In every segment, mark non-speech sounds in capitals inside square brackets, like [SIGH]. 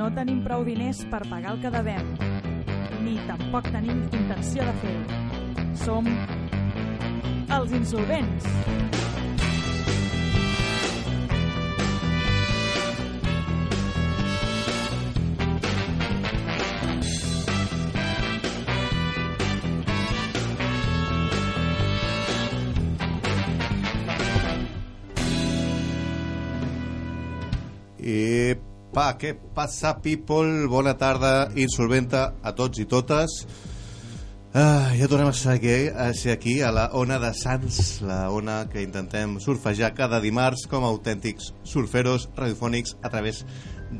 no tenim prou diners per pagar el que devem, ni tampoc tenim intenció de fer-ho. Som els insolvents. Pa, què passa, people? Bona tarda, insolventa a tots i totes. Ah, ja tornem a ser aquí, a ser aquí, a la ona de Sants, la ona que intentem surfejar cada dimarts com a autèntics surferos radiofònics a través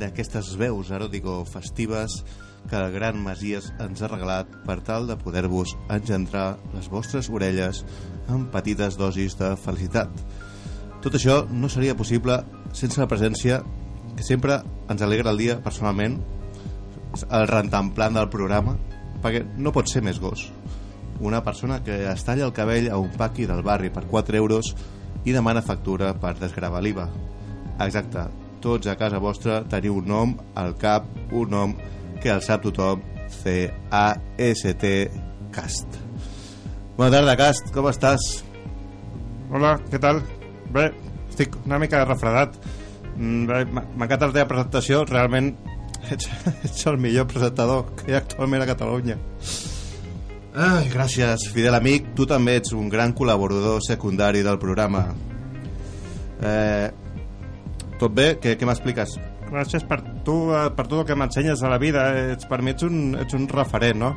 d'aquestes veus eròtico-festives que el Gran Masies ens ha regalat per tal de poder-vos engendrar les vostres orelles amb petites dosis de felicitat. Tot això no seria possible sense la presència sempre ens alegra el dia personalment el rentamplant del programa perquè no pot ser més gos una persona que es talla el cabell a un paqui del barri per 4 euros i demana factura per desgravar l'IVA exacte, tots a casa vostra teniu un nom al cap un nom que el sap tothom C-A-S-T Cast Bona tarda, Cast, com estàs? Hola, què tal? Bé, estic una mica refredat. Mm, m'ha- M'encanta la teva presentació, realment [LAUGHS] ets, ets el millor presentador que hi ha actualment a Catalunya. Ai, gràcies, fidel amic. Tu també ets un gran col·laborador secundari del programa. Eh, tot bé? Què, què m'expliques? Gràcies per tu, eh, per tot el que m'ensenyes a la vida. Ets, per mi ets un, ets un referent, no?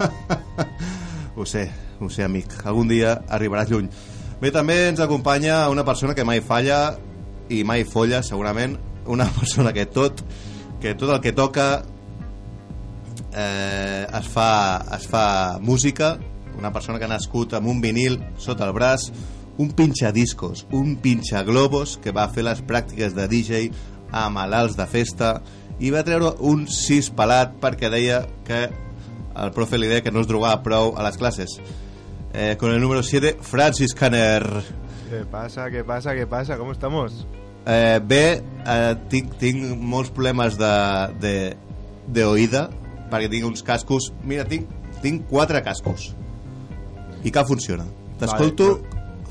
[LAUGHS] Ho sé, ho sé, amic. Algun dia arribaràs lluny. Bé, també ens acompanya una persona que mai falla i mai folla, segurament. Una [LAUGHS] persona que tot, que tot el que toca eh, es, fa, es fa música. Una persona que ha nascut amb un vinil sota el braç, un pinxadiscos, un pinxaglobos que va fer les pràctiques de DJ a malalts de festa i va treure un sis pelat perquè deia que el profe li deia que no es drogava prou a les classes. Eh, con el número 7, Francis Canner. ¿Qué pasa? ¿Qué pasa? ¿Qué pasa? ¿Cómo estamos? Eh, bé, eh, tinc, tinc molts problemes de, de, de oïda perquè tinc uns cascos mira, tinc, tinc quatre cascos i cap funciona t'escolto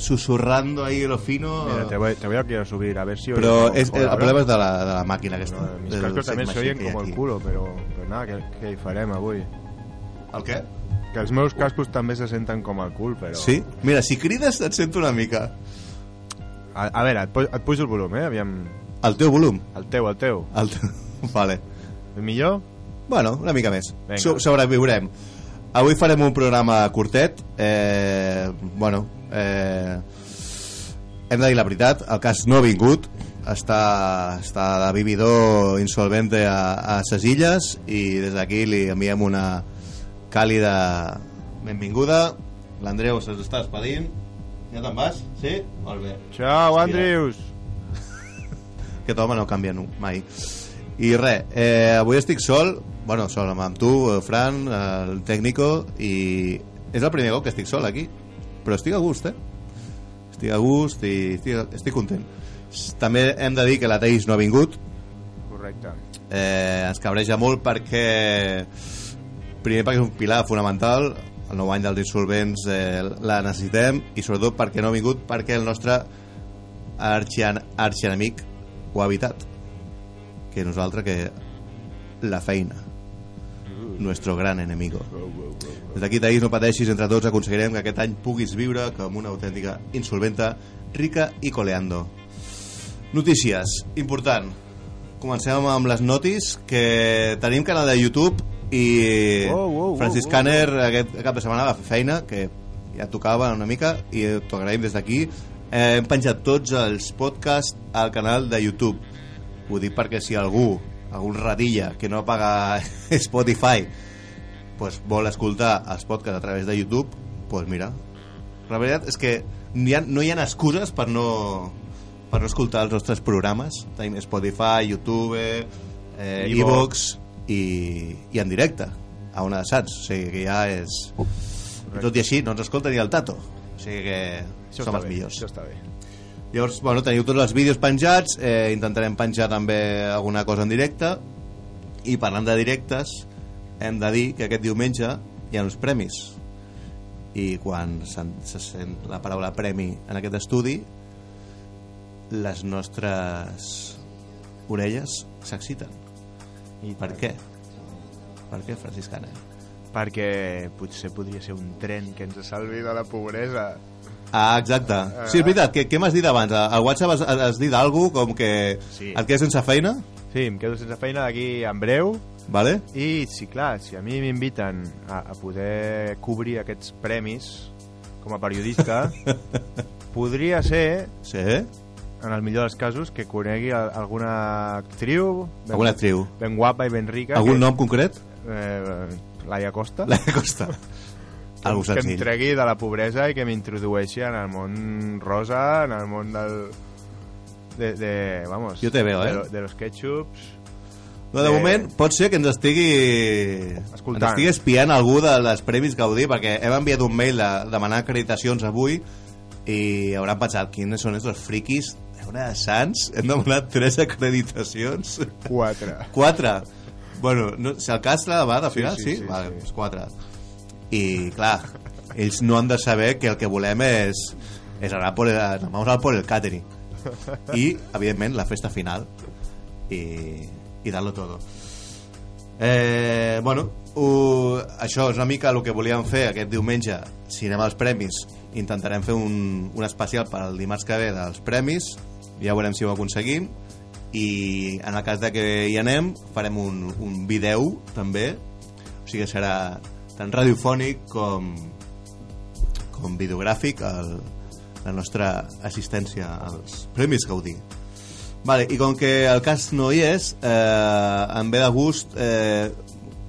susurrando ahí lo fino Mira, te voy, te voy a quiero subir a ver si... però és, mejor el ahora. problema és de la, de la màquina aquesta No, mis cascos hi ha como el culo, pero, pero nada, ¿qué, què hi farem avui? el què? Que els meus cascos també se senten com el cul, però... sí? mira, si crides et sento una mica A, a veure, et, pu et pujo el volum, eh? Aviam... el teu volum El teu, el teu. el teu... [LAUGHS] vale millor? Bueno, una mica més. So sobreviurem. Avui farem un programa curtet. Eh, bueno, eh, hem de dir la veritat, el cas no ha vingut. Està, està de vividor insolvente a, a ses illes i des d'aquí li enviem una càlida benvinguda. L'Andreu se'ns està despedint. Ja te'n vas? Sí? Molt bé. Ciao. Andrius! [LAUGHS] Aquest home no canvia mai. I res, eh, avui estic sol, bueno, sol amb, amb tu, eh, Fran, el tècnico, i és el primer cop que estic sol aquí, però estic a gust, eh? Estic a gust i estic, estic content. També hem de dir que la Thaís no ha vingut, Correcte. eh, ens cabreja molt perquè primer perquè és un pilar fonamental el nou any dels insolvents eh, la necessitem i sobretot perquè no ha vingut perquè el nostre arxian, arxienemic ho ha evitat que nosaltres que la feina nuestro gran enemigo. Des d'aquí Taís no pateixis entre tots aconseguirem que aquest any puguis viure com una autèntica insolventa rica i coleando. Notícies, important comencem amb les notis que tenim canal de YouTube i Wow, wow, wow, Francis wow, Canner aquest cap de setmana va fer feina que ja tocava una mica i t'ho agraïm des d'aquí. Eh, hem penjat tots els podcasts al canal de YouTube. Ho dic perquè si algú algun radilla que no paga [LAUGHS] Spotify pues, vol escoltar els podcasts a través de YouTube pues mira. La veritat és que hi ha, no hi ha excuses per no, per no escoltar els nostres programes. Tenim Spotify, YouTube eh, Evox. I, i en directe a una saps, o sigui que ja és i tot i així no ens escolta ni el Tato o sigui que Això som els bé, millors Això està bé. Llavors, bueno, teniu tots els vídeos penjats, eh, intentarem penjar també alguna cosa en directe I parlant de directes, hem de dir que aquest diumenge hi ha uns premis. I quan se sent la paraula premi en aquest estudi, les nostres orelles s'exciten. I Per què? Per què, Franciscana? Perquè potser podria ser un tren que ens salvi de la pobresa. Ah, exacte. Sí, és veritat. Què, què m'has dit abans? Al WhatsApp has, has dit alguna com que Sí. et quedes sense feina? Sí, em quedo sense feina d'aquí en breu Vale? i, sí, clar, si a mi m'inviten a, a poder cobrir aquests premis com a periodista, [LAUGHS] podria ser, Sí? En el millor dels casos, que conegui a- alguna actriu ben, Alguna actriu? ben guapa i ben rica. Algun que, nom concret? Eh, Laia Costa. La Costa. Algú que em tregui de la pobresa i que m'introdueixi en el món rosa, en el món del... De, de, vamos, Jo te veo, de, eh? lo- de los ketchups. No, de Eh, moment pot ser que ens estigui Escoltant. ens estigui espiant algú de les Premis Gaudí perquè hem enviat un mail de demanar acreditacions avui i hauran pensat quines són estos friquis una de Sants, hem demanat tres acreditacions. Quatre. quatre? Bueno, no, si el cas la va de final, Sí, sí? sí, sí, vale, sí. doncs quatre. I clar ells no han de saber que el que volem és és anar por el, vamos a por el catering. I evidentment la festa final. I, i darlo todo eh, bueno uh, això és una mica el que volíem fer aquest diumenge. Si anem als premis intentarem fer un, un especial per al dimarts que ve dels premis ja veurem si ho aconseguim. I en el cas de que hi anem farem un, un vídeo també. O sigui que serà tant radiofònic com com videogràfic el, la nostra assistència als Premis Gaudí. Vale, i com que el cas no hi és eh, em ve de gust eh,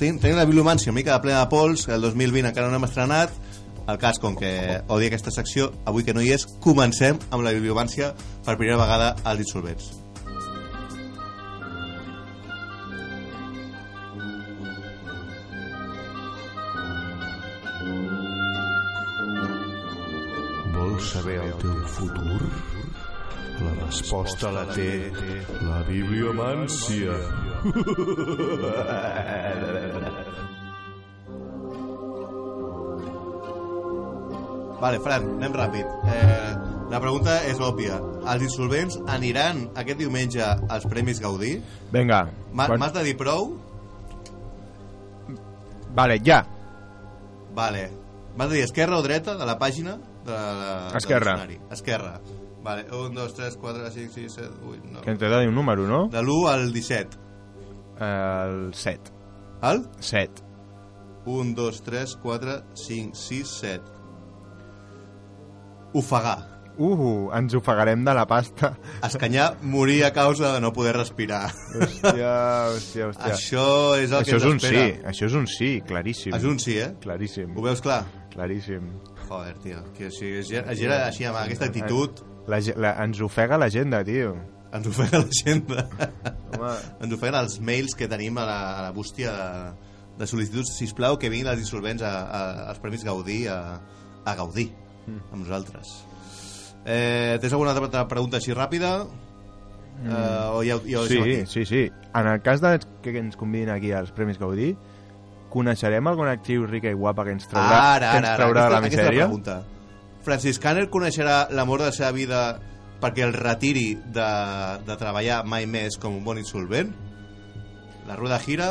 ten, tenim la bibliomància una mica de plena de pols el 2020 encara no hem estrenat el cas, com que odia aquesta secció avui que no hi és, comencem amb la bibliomància per primera vegada als insolvents Vols saber el teu futur? La resposta la té la bibliomància. [LAUGHS] Vale, Fran, anem ràpid. Eh, la pregunta és òbvia. Els insolvents aniran aquest diumenge als Premis Gaudí? Vinga. Ma- quan- M'has de dir prou? Vale, ja. Vale. M'has de dir esquerra o dreta de la pàgina? De la, de Esquerra. l'escenari? Esquerra. Vale, 1, 2, 3, 4, 5, 6, 7, 8, 9... Que ens he de dir un número, no? De l'1 al 17. El 7. El? 7. 1, 2, 3, 4, 5, 6, 7. Ofegar. Uh, ens ofegarem de la pasta. Escanyar, morir a causa de no poder respirar. Hòstia, hòstia, hòstia. Això és el Això que és un sí, això és un sí, claríssim. És un sí, eh? Claríssim, Ho veus clar? claríssim. Joder, tio, que si es gira així amb aquesta actitud La, la, ens ofega l'agenda, tio. ens ofega la gent Home, ens ofeguen els mails que tenim a la, a la bústia de, de sol·licituds sisplau que vinguin els insolvents a, a, als Premis Gaudí a, a gaudir amb nosaltres eh, tens alguna altra pregunta així ràpida? Eh, o ja, ja sí, aquí? sí, sí. En el cas de que ens convidin aquí als Premis Gaudí, coneixerem alguna actriu rica i guapa que ens traurà, ara, que ara, ens ara, traurà de la aquesta, aquesta la misèria? pregunta Francis Canner coneixerà l'amor de la seva vida perquè el retiri de, de treballar mai més com un bon insolvent? La rueda gira?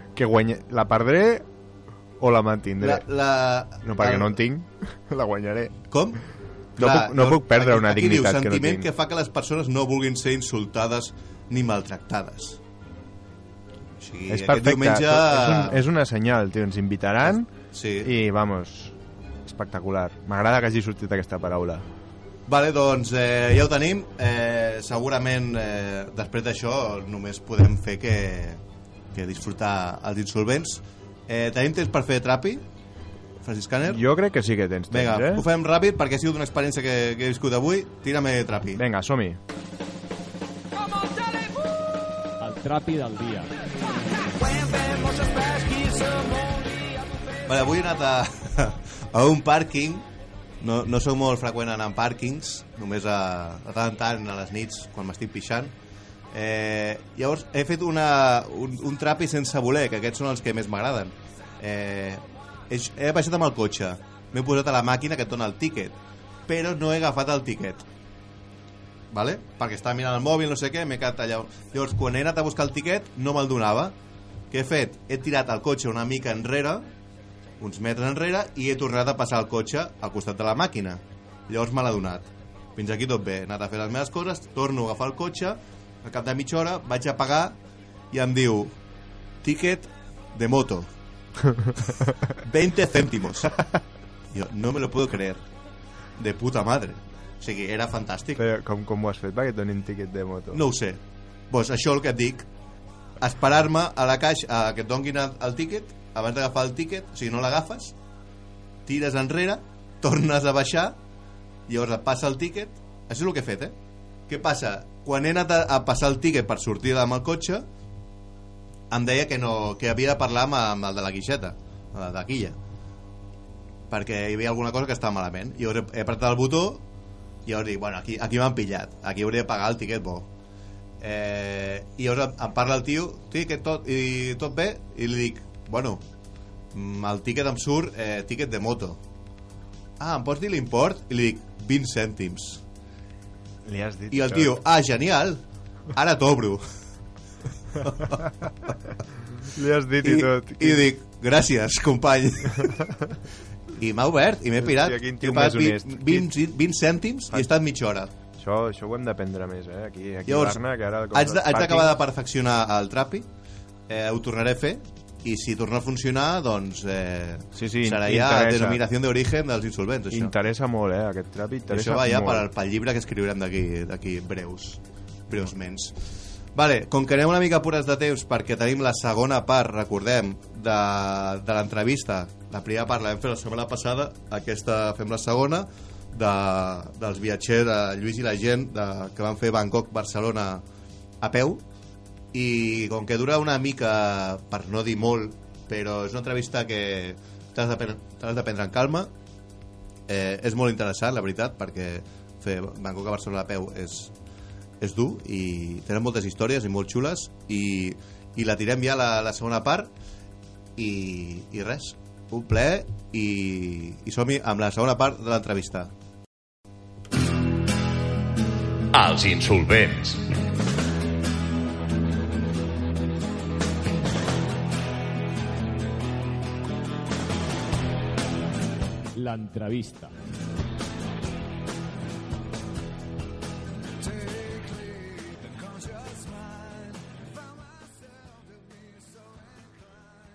que guanya... La perdré o la mantindré? la, la, No, perquè el- no en tinc. [LAUGHS] La guanyaré. Com? No puc- no puc perdre una aquí dignitat diu, que no sentiment tinc. que fa que les persones no vulguin ser insultades ni maltractades. O sigui, és perfecte. diumenge... És, un, és una senyal, tio. Ens invitaran Sí. i, vamos, espectacular. M'agrada que hagi sortit aquesta paraula. Vale, doncs eh, ja ho tenim. Eh, segurament eh, després d'això només podem fer que, que disfrutar els insolvents. Eh, tenim temps per fer trapi? Francis Canner? Jo crec que sí que tens temps, Vinga, eh? ho fem ràpid perquè ha sigut una experiència que, que he viscut avui. Tírame trapi. Vinga, som-hi. El trapi del dia. Vale, avui he anat a, [LAUGHS] a un pàrquing no, no sóc molt freqüent anar en pàrquings només a, de tant en tant a les nits quan m'estic pixant eh, llavors he fet una, un, un trapi sense voler que aquests són els que més m'agraden eh, he, he baixat amb el cotxe m'he posat a la màquina que et dona el tíquet però no he agafat el tíquet vale? perquè estava mirant el mòbil, no sé què, m'he quedat allà. Llavors, quan he anat a buscar el tiquet, no me'l donava. Què he fet? He tirat el cotxe una mica enrere, uns metres enrere, i he tornat a passar el cotxe al costat de la màquina. Llavors me l'ha donat. Fins aquí tot bé. He anat a fer les meves coses, torno a agafar el cotxe, al cap de mitja hora vaig a pagar i em diu ticket de moto [LAUGHS] 20 céntimos jo no me lo puedo creer de puta madre o sigui, era fantàstic Però com, com ho has fet perquè et donin tiquet de moto? no ho sé. Pues això el que et dic. Esperar-me a la caixa a que et donguin el, el tíquet, abans d'agafar el tíquet, o sigui, no l'agafes, tires enrere, tornes a baixar, llavors et passa el tíquet. Això és el que he fet, eh? Què passa? Quan he anat a, a passar el tíquet per sortir amb el cotxe, em deia que, no, que havia de parlar amb, amb el de la guixeta, de la quilla, perquè hi havia alguna cosa que estava malament. I he, he apretat el botó i llavors dic, bueno, aquí, aquí m'han pillat aquí hauria de pagar el tiquet bo eh, i llavors em, em parla el tio tiquet tot, i tot bé i li dic, bueno mm, el tiquet em surt eh, tiquet de moto ah, em pots dir l'import? i li dic 20 cèntims Li has dit i el tio, ah, genial ara t'obro. Li has dit i, I, tot. i dic, gràcies company. I m'ha obert i m'he pirat. Hòstia, quin tio més honest. 20, 20, 20 cèntims i he estat mitja hora. Això, això ho hem d'aprendre més, eh? Aquí, aquí Llavors, Barna, que ara... com haig de- d'acabar de pàrquings- perfeccionar el trapi. Eh, ho tornaré a fer i si torna a funcionar doncs eh, Sí, sí, serà ja denominació d'origen dels insolvents això. Interessa molt, eh? Aquest trap I interessa això va ja pel, pel llibre que escriurem d'aquí d'aquí breus breusments Vale, com que anem una mica pures de temps perquè tenim la segona part, recordem, de, de l'entrevista. La primera part la vam fer la setmana passada, aquesta fem la segona, de, dels viatgers, de Lluís i la gent, de, que van fer Bangkok-Barcelona a peu, i com que dura una mica, per no dir molt, però és una entrevista que t'has de, pre- te l'has de prendre en calma, eh, és molt interessant, la veritat, perquè fer Bangkok a Barcelona a peu és, és dur i tenen moltes històries i molt xules i, i la tirem ja la, la segona part i, i res, un ple i, i som-hi amb la segona part de l'entrevista. Els insolvents. L'entrevista.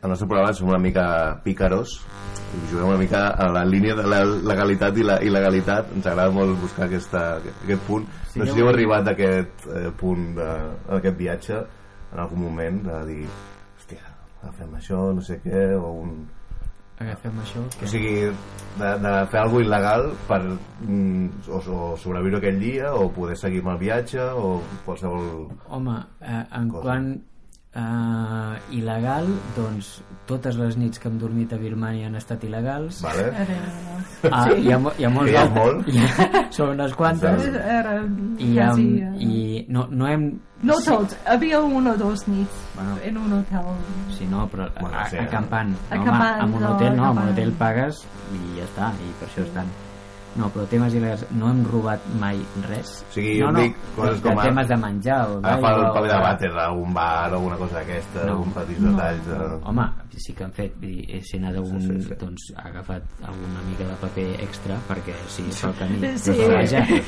al nostre programa som una mica pícaros i juguem una mica a la línia de la legalitat i la il·legalitat. Ens agrada molt buscar aquesta, aquest punt. No sé si heu arribat a aquest eh, punt de, a aquest viatge en algun moment de dir hòstia, agafem això, no sé què o un, Agafem això. o sigui, de, de fer alguna il·legal per mm, o, o sobreviure aquell dia o poder seguir amb el viatge o qualsevol Home, eh, en Cosa. quant eh, il·legal, doncs totes les nits que hem dormit a Birmània han estat il·legals. vale? Ah, hi, ha, hi ha molts hi ha altres- molt. [LAUGHS] Hi ha, són unes quantes. Era I, um, quasi... eh, i no, no hem... No sí, tots, havia un o dos nits Bueno. en un hotel. Sí, no, però Bueno, a, sí, acampant. No, home, Acampant, amb un no, hotel no, amb un hotel pagues i ja està, i per això estan. No, però temes il·legals, no hem robat mai res. O sigui, no, jo no, dic coses de com a- temes de menjar o agafar el paper de vàter a un bar o alguna cosa d'aquesta, No. algun petits detalls de... Home, sí que han fet, vull dir, eh, si n'ha d'algun, Sí, sí, sí. doncs ha agafat alguna mica de paper extra perquè sí, fa el camí. Sí. Però vaja, si,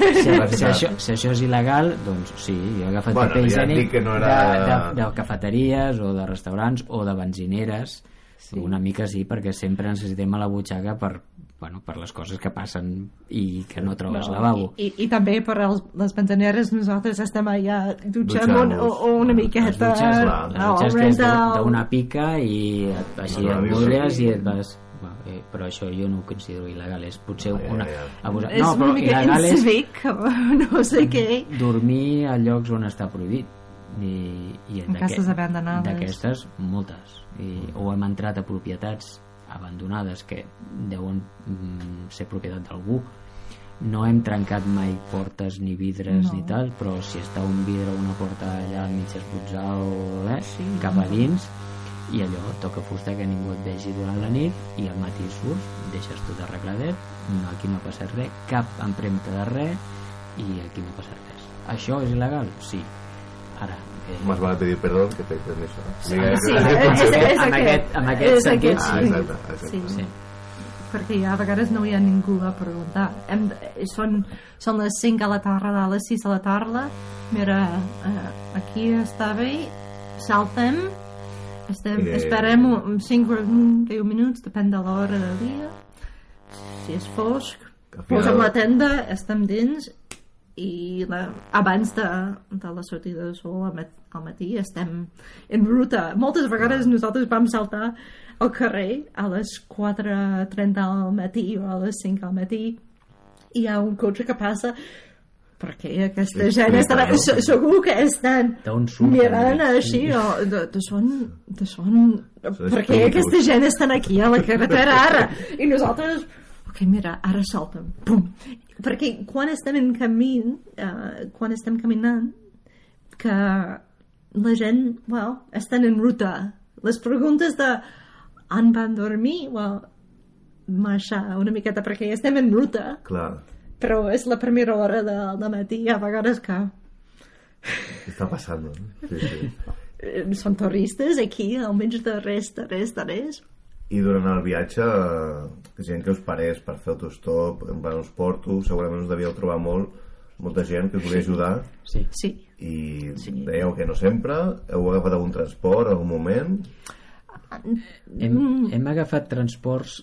si, això, si això és il·legal, doncs sí, jo he agafat Bueno, paper ja higiènic dic que no era- de, de, de cafeteries o de restaurants o de benzineres Sí. Una mica sí, perquè sempre necessitem a la butxaca per, bueno, per les coses que passen i que no trobes no, lavabo. I, i també per els, les pensaneres nosaltres estem allà dutxant un, Dutxant-nos. una miqueta Les dutxes, clar. les dutxes que és rental. d'una pica i et- així Una et mulles i et vas... Bueno, eh, però això jo no ho considero il·legal, és potser una... ja. abusar- No, una però mica il·legal és [LAUGHS] no sé què. dormir a llocs on està prohibit i, i En cases abandonades. d'aquestes moltes I, o hem entrat a propietats abandonades que deuen mm, ser propietat d'algú no hem trencat mai portes ni vidres No. ni tal però si està un vidre o una porta allà al mig esbotzar o eh, Sí. cap a dins i allò toca fusta que ningú et vegi durant la nit i al matí surts, deixes tot arregladet no, aquí no passa res, cap empremta de res i aquí no passa res això és il·legal? Sí ara Más vale pedir perdón que pedir permiso. Sí, Mira, sí, que- és, és, és amb aquest. amb aquest sentit, Ah, sí. exacte, exacte. Sí. sí. perquè a vegades no hi ha ningú a preguntar. Hem, de- són, són les 5 a la tarda, a les 6 a la tarda. Mira, eh, aquí està bé, saltem, estem, Eh. esperem un- 5 o 10 minuts, depèn de l'hora del dia. Si és fosc, posem la tenda, estem dins i la, abans de, de la sortida del sol mat, al matí estem en ruta. Moltes vegades nosaltres vam saltar al carrer a les 4.30 al matí o a les 5 al matí i hi ha un cotxe que passa perquè aquesta Sí, gent sí, clar. se- segur que estan mirant així o de, de son, de son perquè aquesta gent estan aquí a la carretera ara i nosaltres ok, mira, ara saltem pum. perquè quan estem en camí uh, quan estem caminant que la gent well, estan en ruta les preguntes de on van dormir well, marxar una miqueta perquè estem en ruta Clar, però és la primera hora de, de matí a vegades que està passant? No? Sí, sí. eh, són turistes aquí al mig de res, de res, de res I durant el viatge, eh, gent que us parés per fer autostop, en plan us porto, segurament us devíeu trobar molt, molta gent que us volia ajudar sí. sí, i Sí. dèieu que no sempre, heu agafat algun transport, algun moment, Hem, hem agafat transports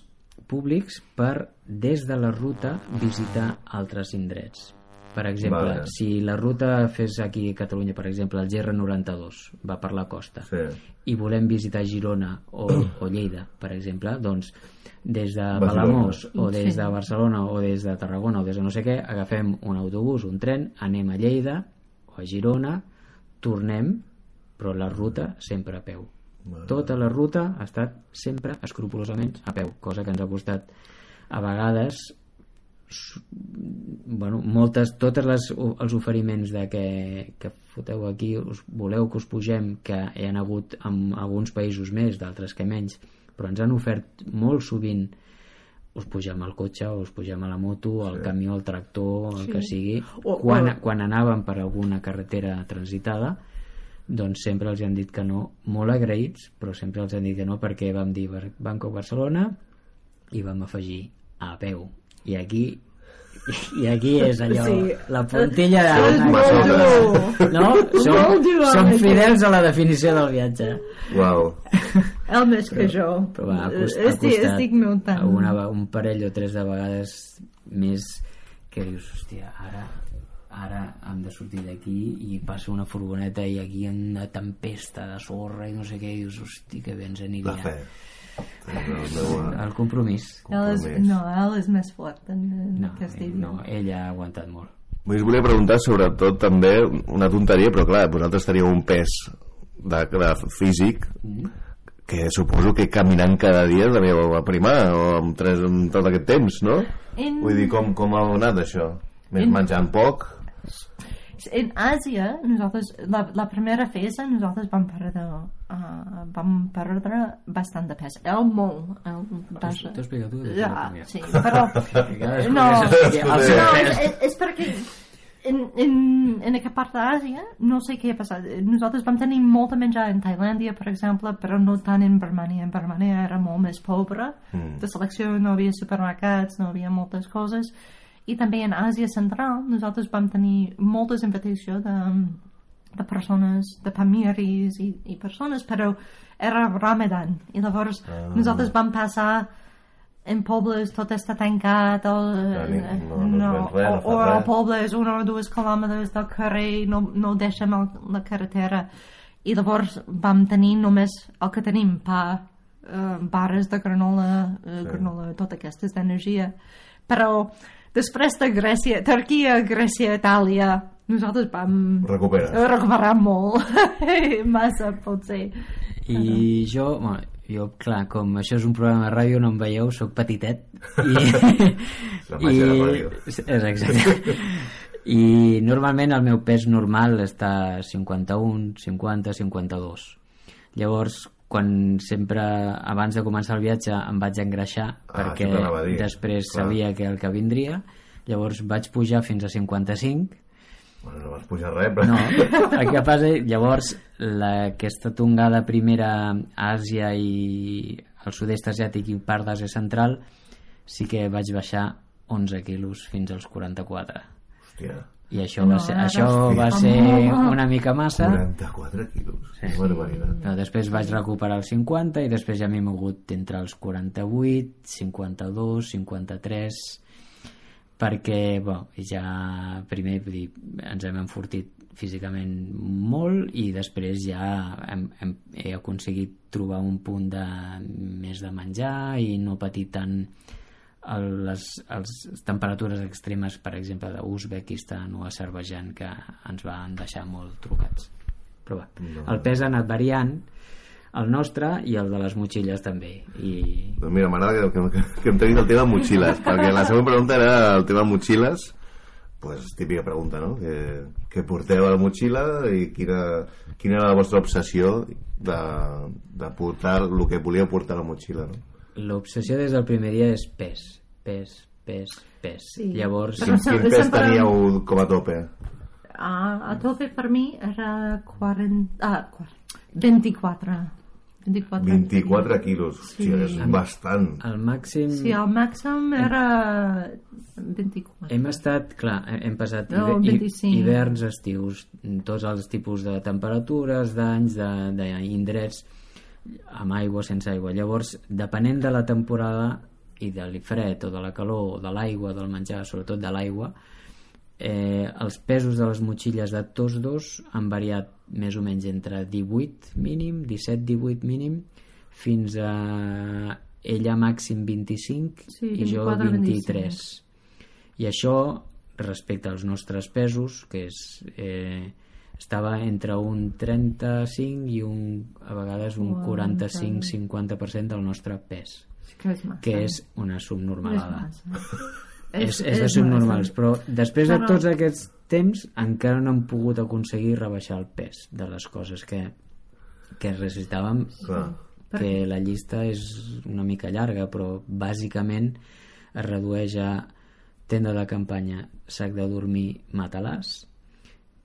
públics per, des de la ruta, visitar altres indrets. Per exemple, Vale. si la ruta fes aquí a Catalunya, per exemple, el GR92 va per la costa sí. i volem visitar Girona o, o Lleida, per exemple, doncs des de Barcelona. Palamós o des Sí. de Barcelona o des de Tarragona o des de no sé què, agafem un autobús, un tren, anem a Lleida o a Girona, tornem, però la ruta sempre a peu. Tota la ruta ha estat sempre escrupulosament a peu, cosa que ens ha costat a vegades bueno, moltes, totes les, els oferiments de que, que foteu aquí us, voleu que us pugem que hi ha hagut en alguns països més, d'altres que menys però ens han ofert molt sovint us pugem al cotxe o us pugem a la moto, al camió, al tractor el Sí. que sigui O- quan, o- quan anàvem per alguna carretera transitada doncs sempre els han dit que no molt agraïts, però sempre els han dit que no perquè vam dir Bar- Bangkok-Barcelona i vam afegir a peu i aquí i aquí és allò, Sí. la puntilla de... no? Som, som fidels a la definició del viatge Uau. El més que jo. però va, ha, cost, ha estic, costat estic notant alguna, ve- un parell o tres de vegades més que dius, hòstia, ara ara hem de sortir d'aquí i passa una furgoneta i aquí hi ha una tempesta de sorra i no sé què i dius, hosti, que bé ens La aniria fe. El meu, eh, el compromís. ell és, no, ell és més fort en, en no, eh, idioma no, ella ha aguantat molt. Us volia preguntar sobretot també una tonteria, però clar, vosaltres teníeu un pes de, de físic que suposo que caminant cada dia devíeu aprimar o amb, tres, amb tot aquest temps, no? En- Vull dir, com, com ha anat això? Més En- menjant poc? en Àsia nosaltres, la, la primera fase nosaltres vam perdre uh, vam perdre bastant de pes el molt el, vaja. t'ho explica tu ja, sí, però [LAUGHS] no, no [LAUGHS] és, és perquè en, en, en aquesta part d'Àsia no sé què ha passat nosaltres vam tenir molta menjar en Tailàndia per exemple però no tant en Birmania en Birmania era molt més pobra Mm. de selecció no havia supermercats no havia moltes coses i també en Àsia Central nosaltres vam tenir moltes invitacions de, de persones, de pamiris i, i persones, però era Ramadan. I llavors Ah. nosaltres vam passar en pobles tot està tancat o, ni- no- no ven res, no o, o el poble és un o dos quilòmetres del carrer no, no deixem el, la carretera. I llavors vam tenir només el que tenim pa, eh, barres de granola, eh, Sí. granola tot aquestes d'energia. Però després de Grècia, Turquia, Grècia, Itàlia nosaltres vam Recuperes. recuperar molt. [LAUGHS] Massa potser. I jo, bueno, jo, clar, com això és un programa de ràdio, no em veieu, sóc petitet. I, [LAUGHS] La [LAUGHS] màgia de la ràdio. És exacte. [LAUGHS] I normalment el meu pes normal està 51, 50, 52. Llavors, quan sempre, abans de començar el viatge, em vaig engreixar, Ah, perquè després Clar. sabia que el que vindria, llavors vaig pujar fins a 55, Bueno, no vas pujar res, però... no, el que passa, llavors, la, aquesta tongada primera a Àsia i al sud-est asiàtic i part d'Àsia central, sí que vaig baixar 11 quilos fins als 44. Hòstia, I això No, va ser, això estic va ser una mica massa, 44 quilos. Sí. Que barbaritat. però després vaig recuperar els 50 i després ja m'he mogut entre els 48, 52, 53 perquè bueno, ja primer vull dir, ens hem enfortit físicament molt i després ja hem, hem, he aconseguit trobar un punt de més de menjar i no patir tant el, les, les temperatures extremes per exemple d'Uzbekistan o Azerbaijan que ens van deixar molt trucats. Però va, el pes ha anat variant el nostre i el de les motxilles també i Doncs mira, m'agrada que, que, que hem tret el tema motxilles, perquè la següent pregunta era el tema motxilles, pues, típica pregunta, no? Que, que porteu a la motxilla i quina, quina era la vostra obsessió de, de portar el que volíeu portar a la motxilla, no? l'obsessió des del primer dia és pes pes, pes, pes Sí. llavors Quin, quin pes teníeu com a tope? a, a tope per mi era 40, ah, 24 24 24 quilos, sí. Sí. és bastant. el màxim Sí, el màxim era 24. Hem estat, clar, hem passat No, hiver- 25. hiverns, estius, tots els tipus de temperatures, d'anys, de- d'indrets, amb aigua, sense aigua. Llavors, depenent de la temporada i de l'ifred o de la calor o de l'aigua, del menjar, sobretot de l'aigua, eh, els pesos de les motxilles de tots dos han variat més o menys entre 18 mínim, 17-18 mínim, fins a ella màxim 25 Sí, i jo 24, 23. I això, respecte als nostres pesos, que és, eh, estava entre un 35 i un, a vegades un 45-50% del nostre pes, que és massa. que és una És subnormalada. massa. [LAUGHS] És, és de subnormals, però després de tots aquests temps encara no hem pogut aconseguir rebaixar el pes de les coses que, que necessitàvem. Clar. que la llista és una mica llarga però bàsicament es redueix a tenda de campanya sac de dormir matalàs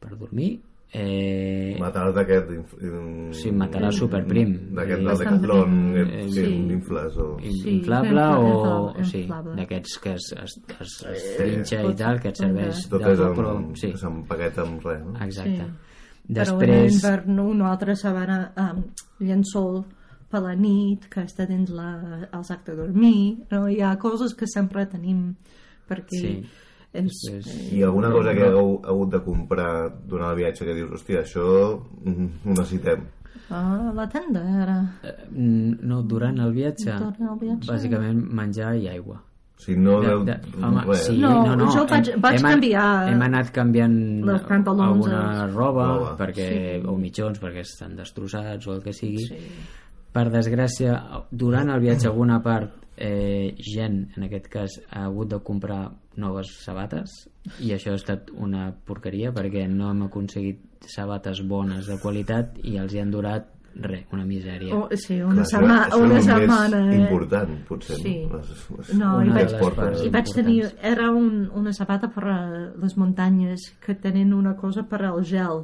per dormir eh, Matar d'aquest... in- sí, matalàs superprim D'aquest del Bastant Decathlon, prim. eh, Sí. sí. infles o... Sí, inflable infla- o infla- sí, d'aquests que es, es, es, es trinxa i tal, que et serveix Tot és amb, però sí. sí, s'empaqueta amb res, no? exacte. Sí. Però en Després, invern una altra sabana um, llençol per la nit que està dins la, el sac de dormir no? hi ha coses que sempre tenim perquè Sí. És, Després- I alguna cosa que hagueu hagut de comprar durant el viatge que dius, hòstia, això ho necessitem. ah, la tenda era mm, no, durant el viatge, Durant el viatge. bàsicament menjar i aigua. Si no, De, de, home, res. sí, No, no, no, jo vaig- vaig hem, an- canviar hem anat canviant alguna roba, Roba. perquè, o mitjons perquè estan destrossats o el que sigui sí. Per desgràcia durant el viatge alguna part eh, gent, en aquest cas ha hagut de comprar noves sabates i això ha estat una porqueria perquè no hem aconseguit sabates bones de qualitat i els hi han durat res, una misèria Oh, sí, Clar, una, això- setma això una més setmana eh? important, potser. Sí. No, les, les, No, i vaig- exportes. I vaig tenir, era un, una sabata per a les muntanyes que tenen una cosa per al gel,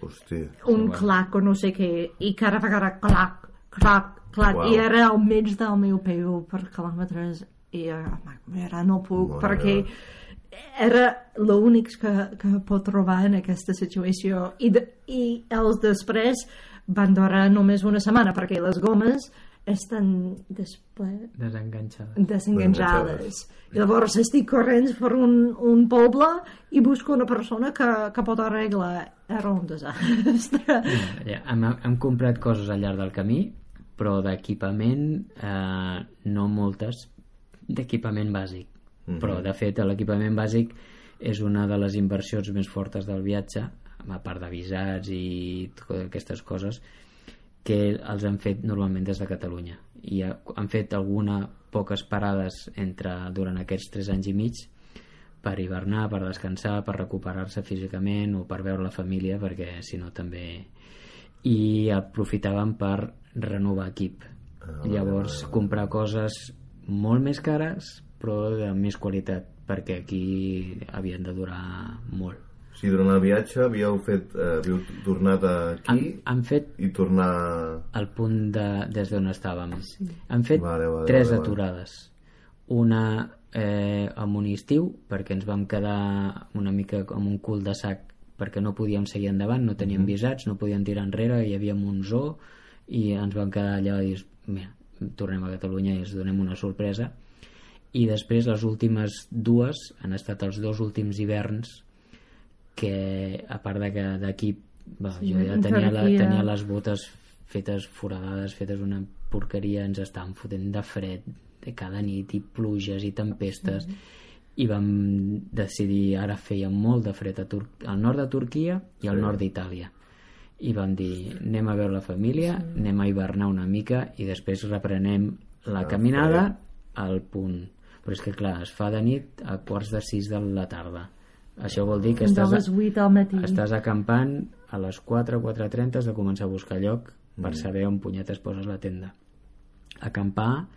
Hosti. un clac o no sé què, i cada vegada clac, clac, clac, Uau. i era al mig del meu peu per quilòmetres, i eh, ara no puc, Mare perquè era l'únic que, que pot trobar en aquesta situació i, de, i els després van durar només una setmana perquè les gomes estan després Desenganxada. desenganjades. I llavors estic corrents per un, un poble i busco una persona que, que pot arreglar. Era un desastre. Ja, hem, hem comprat coses al llarg del camí, però d'equipament eh, no moltes, d'equipament bàsic. Mhm. Però, de fet, l'equipament bàsic és una de les inversions més fortes del viatge, a part de visats i totes aquestes coses, que els han fet normalment des de Catalunya. I ha- han fet alguna poques parades entre, durant aquests tres anys i mig per hivernar, per descansar, per recuperar-se físicament o per veure la família, perquè si no també... I aprofitaven per renovar equip. Llavors, comprar coses molt més cares, però de més qualitat, perquè aquí havien de durar molt. O sigui, durant el viatge havíeu, fet, eh, havíeu tornat aquí Han, han fet i tornar... el punt de, des d'on estàvem. Han fet Vale, vale, tres vale, vale. aturades. Una eh, amb un estiu, perquè ens vam quedar una mica com un cul de sac perquè no podíem seguir endavant, no teníem visats, no podíem tirar enrere, hi havia un zoo i ens vam quedar allà i dir, mira, tornem a Catalunya i ens donem una sorpresa. I després les últimes dues han estat els dos últims hiverns que a part de que d'aquí Sí, jo ja en tenia, la, tenia les botes fetes foradades, fetes una porqueria, ens estàvem fotent de fred de cada nit i pluges i tempestes i vam decidir ara feia molt de fred a Tur al nord de Turquia i al Sí. nord d'Itàlia i vam dir anem a veure la família anem a hivernar una mica i després reprenem la Ah, caminada al punt. Però és que clar, es fa de nit a quarts de sis de la tarda. Això vol dir que estàs, les 8 al matí. estàs acampant a les 4, 4.30 has de començar a buscar lloc per Mm. saber on punyetes poses la tenda. Acampar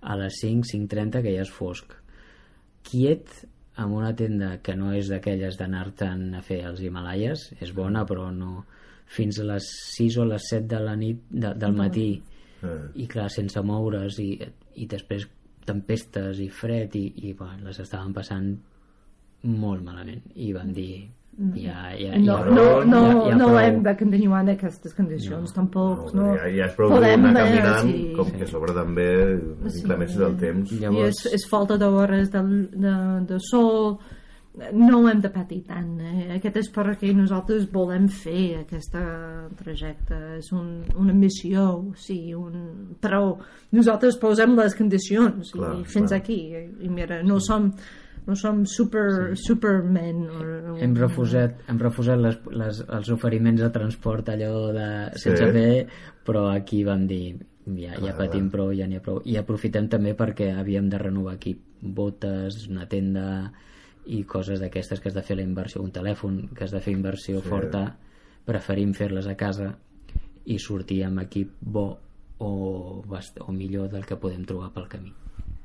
a les 5, 5.30 que ja és fosc. Quiet amb una tenda que no és d'aquelles d'anar-te'n a fer els Himalaies és bona però no fins a les 6 o les 7 de la nit de, del matí Eh. i clar, sense moure's i, i després tempestes i fred i, i bueno, les estaven passant molt malament i van dir ja, ja, no, ja, no, no, ja, ja no prou. hem de continuar en aquestes condicions, tampoc. No, ja, ja és prou podem anar caminant, sí. com que a sobre també inclemències del temps. I és, és falta d'hores de, de, de sol, no ho hem de patir tant. Eh? Aquest és perquè nosaltres volem fer aquesta trajecte. És un, una missió, sí, un... però nosaltres posem les condicions Clar, i fins clar. aquí. I mira, no som, no som super, supermen. O, o, hem refusat, hem refusat les, les, els oferiments de transport allò de Sí. sense fer però aquí vam dir ja, ja Clar, patim prou, ja n'hi ha prou i aprofitem també perquè havíem de renovar equip botes, una tenda i coses d'aquestes que has de fer la inversió un telèfon, que has de fer inversió Sí. forta preferim fer-les a casa i sortir amb equip bo o, bast o millor del que podem trobar pel camí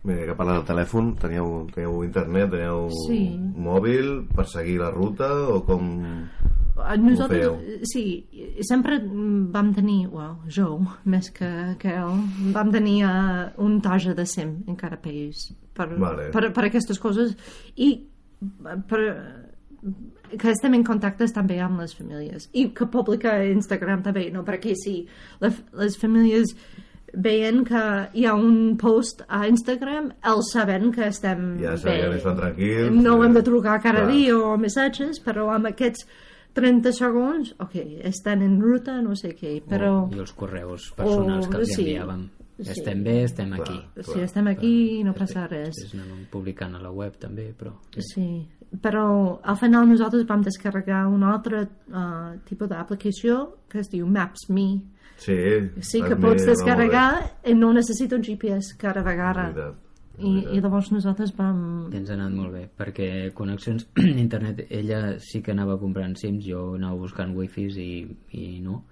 Mira, que parla del telèfon, teníeu, teníeu internet, teníeu Sí. mòbil per seguir la ruta o com... Nosaltres, sí, sempre vam tenir, well, jo, més que, que ell, vam tenir uh, un tarja de SIM en cada país per, Vale. per, per aquestes coses i per, que estem en contacte també amb les famílies i que publica a Instagram també, no? perquè si les, les famílies veien que hi ha un post a Instagram, els saben que estem Ja bé. sabien, estan tranquils. No eh, hem de trucar cada clar. dia o missatges, però amb aquests 30 segons, ok, estan en ruta, no sé què, però... i els correus personals O- que els sí. enviàvem Sí. estem bé, estem Clar. aquí Si estem aquí no passa res. Després anàvem publicant a la web també, però... Sí, però al final nosaltres vam descarregar un altre uh, tipus d'aplicació que es diu Maps.me. Sí, Sí que pots descarregar i no necessita un GPS cada vegada. És veritat. I, I llavors nosaltres vam... I ens ha anat molt bé, perquè connexions [CLEARS THROAT] internet, ella sí que anava comprant sims, jo anava buscant wifis i, i no.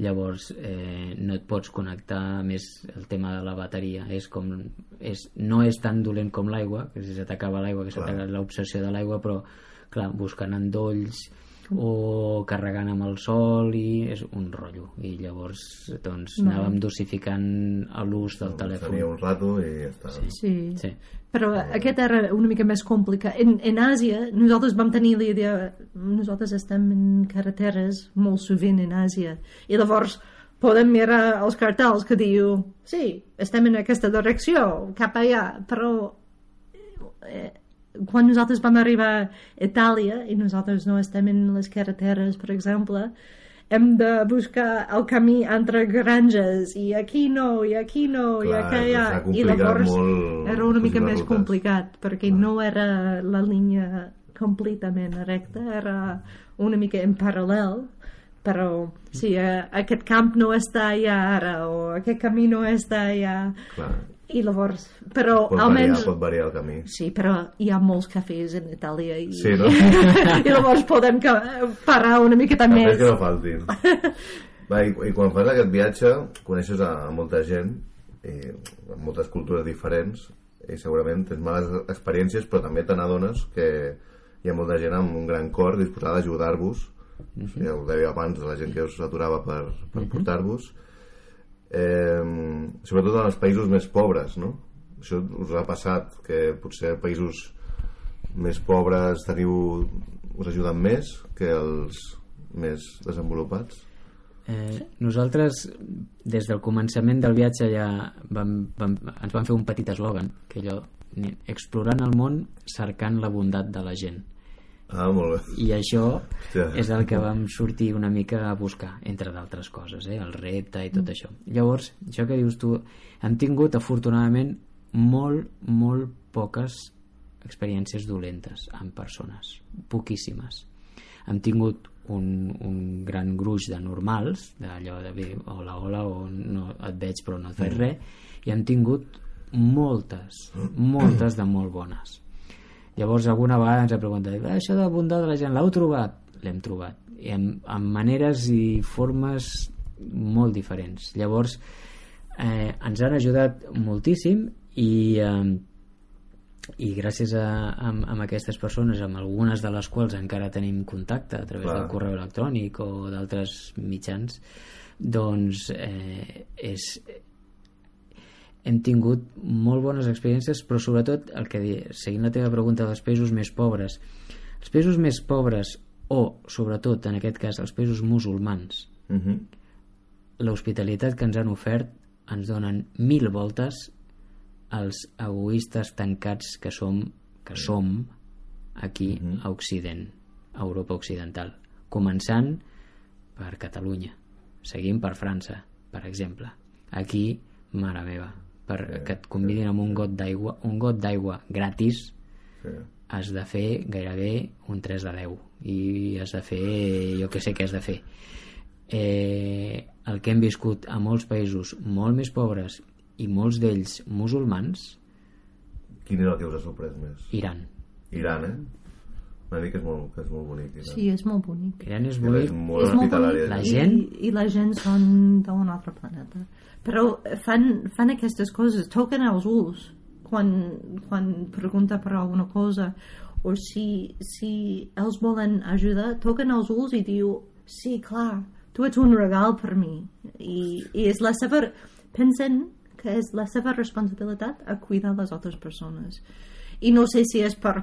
Llavors, eh, no et pots connectar, a més, el tema de la bateria és com, és, no és tan dolent com l'aigua, que si se t'acaba l'aigua, que se t'acaba l'obsessió de l'aigua, però, clar, buscant endolls, o carregant amb el sol i és un rotllo i llavors doncs Vale. anàvem dosificant l'ús del telèfon Tenia un rato i ja està. Sí. sí. Però aquest era una mica més complicat. En, en Àsia, nosaltres vam tenir la idea... Nosaltres estem en carreteres molt sovint en Àsia. I llavors podem mirar els cartells que diu sí, estem en aquesta direcció, cap allà, però eh, quan nosaltres vam arribar a Itàlia i nosaltres no estem en les carreteres, per exemple, hem de buscar el camí entre granges i aquí no, i aquí no, i Clar, aquí allà. s'ha I llavors molt era una mica més complicat perquè no era la línia completament recta, era una mica en paral·lel però sí, eh, aquest camp no està allà ara o aquest camí no està allà Clar. I llavors, però Pot, almenys variar, pot variar el camí. Sí, però hi ha molts cafès en Itàlia i, Sí, no? [LAUGHS] i llavors podem parar una miqueta Cafès més. que no faltin. [LAUGHS] Va, i, I quan fas aquest viatge coneixes a, a molta gent i amb moltes cultures diferents i segurament tens males experiències però també te n'adones que hi ha molta gent amb un gran cor disposada a ajudar-vos ja ho deia abans de la gent que us aturava per, per portar-vos eh, sobretot en els països més pobres no? això us ha passat que potser països més pobres teniu us ajuden més que els més desenvolupats Eh, nosaltres, des del començament del viatge ja vam, vam, ens vam fer un petit eslògan, que allò, explorant el món cercant la bondat de la gent. Ah, molt bé I això Hòstia. és el que vam sortir una mica a buscar, entre d'altres coses, eh? el repte i tot això. Llavors, això que dius tu, hem tingut, afortunadament, molt, molt poques experiències dolentes amb persones, poquíssimes. Hem tingut un, un gran gruix de normals, d'allò de bé, hola, hola, o no et veig però no et faig res, i hem tingut moltes, moltes de molt bones. Llavors alguna vegada ens ha preguntat "Eh, això de bondat de la gent, l'heu trobat? L'hem trobat. I amb, amb maneres i formes molt diferents. Llavors eh, ens han ajudat moltíssim i, eh, i gràcies a, a, a aquestes persones, amb algunes de les quals encara tenim contacte a través Clar. del correu electrònic o d'altres mitjans, doncs eh, és, hem tingut molt bones experiències, però sobretot, el que di, seguint la teva pregunta dels països més pobres, els països més pobres o, sobretot, en aquest cas, els països musulmans, uh -huh. l'hospitalitat que ens han ofert ens donen mil voltes als egoistes tancats que som, que som aquí a Occident, a Europa Occidental. Començant per Catalunya, seguint per França, per exemple. Aquí, mare meva, per que et convidin amb un got d'aigua, un got d'aigua gratis, sí. has de fer gairebé un 3 de 10 i has de fer, jo que sé què has de fer eh, el que hem viscut a molts països molt més pobres i molts d'ells musulmans quin era el que us ha sorprès més? Iran Iran, eh? M'ha dit que és molt, que és molt bonic Iran. Sí, és molt bonic. Iran és bonic. és molt és molt bonic. La eh? gent- I, i la gent són d'un altre planeta. Però fan, fan aquestes coses. Toquen els ulls quan, quan pregunta per alguna cosa. O si, si els volen ajudar toquen els ulls i diu sí, clar, tu ets un regal per mi. I, i és la seva pensen que és la seva responsabilitat a cuidar les altres persones. I no sé si és per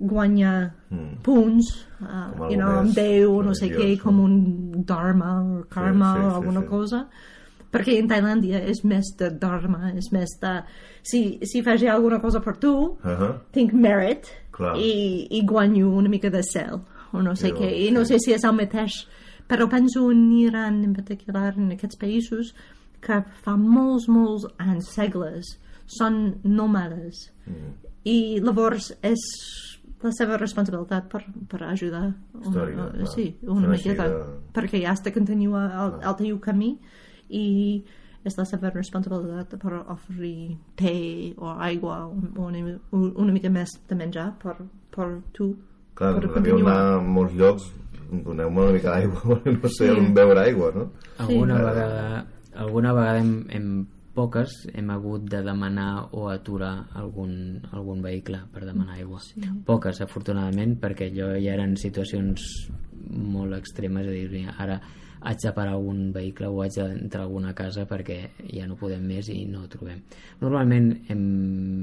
guanyar Mm. punts uh, you know, amb Déu o no sé què, com un dharma o karma sí, o sí, alguna sí. cosa perquè en Tailàndia és més de dharma és més de si, si faig alguna cosa per tu Uh -huh. tinc merit Clar. i, i guanyo una mica de cel o no sé Jo, què, i no sí. sé si és el mateix però penso en Iran en particular en aquests països que fa molts, molts anys, segles són nòmades Mm. i llavors és la seva responsabilitat per, per ajudar Història, una, clar. sí, una miqueta de- perquè ja has de continuar el, el teu camí i és la seva responsabilitat per oferir te o aigua o una, una mica més de menjar per, per tu Clar, per anar a molts llocs doneu-me una mica d'aigua [LAUGHS] no sé Sí. on beure aigua no? alguna Sí. vegada alguna vegada hem, hem poques hem hagut de demanar o aturar algun, algun vehicle per demanar aigua. Sí. poques afortunadament perquè allò ja eren situacions molt extremes és a dir, ara haig de parar algun vehicle o haig d'entrar a alguna casa perquè ja no podem més i no ho trobem. Normalment hem,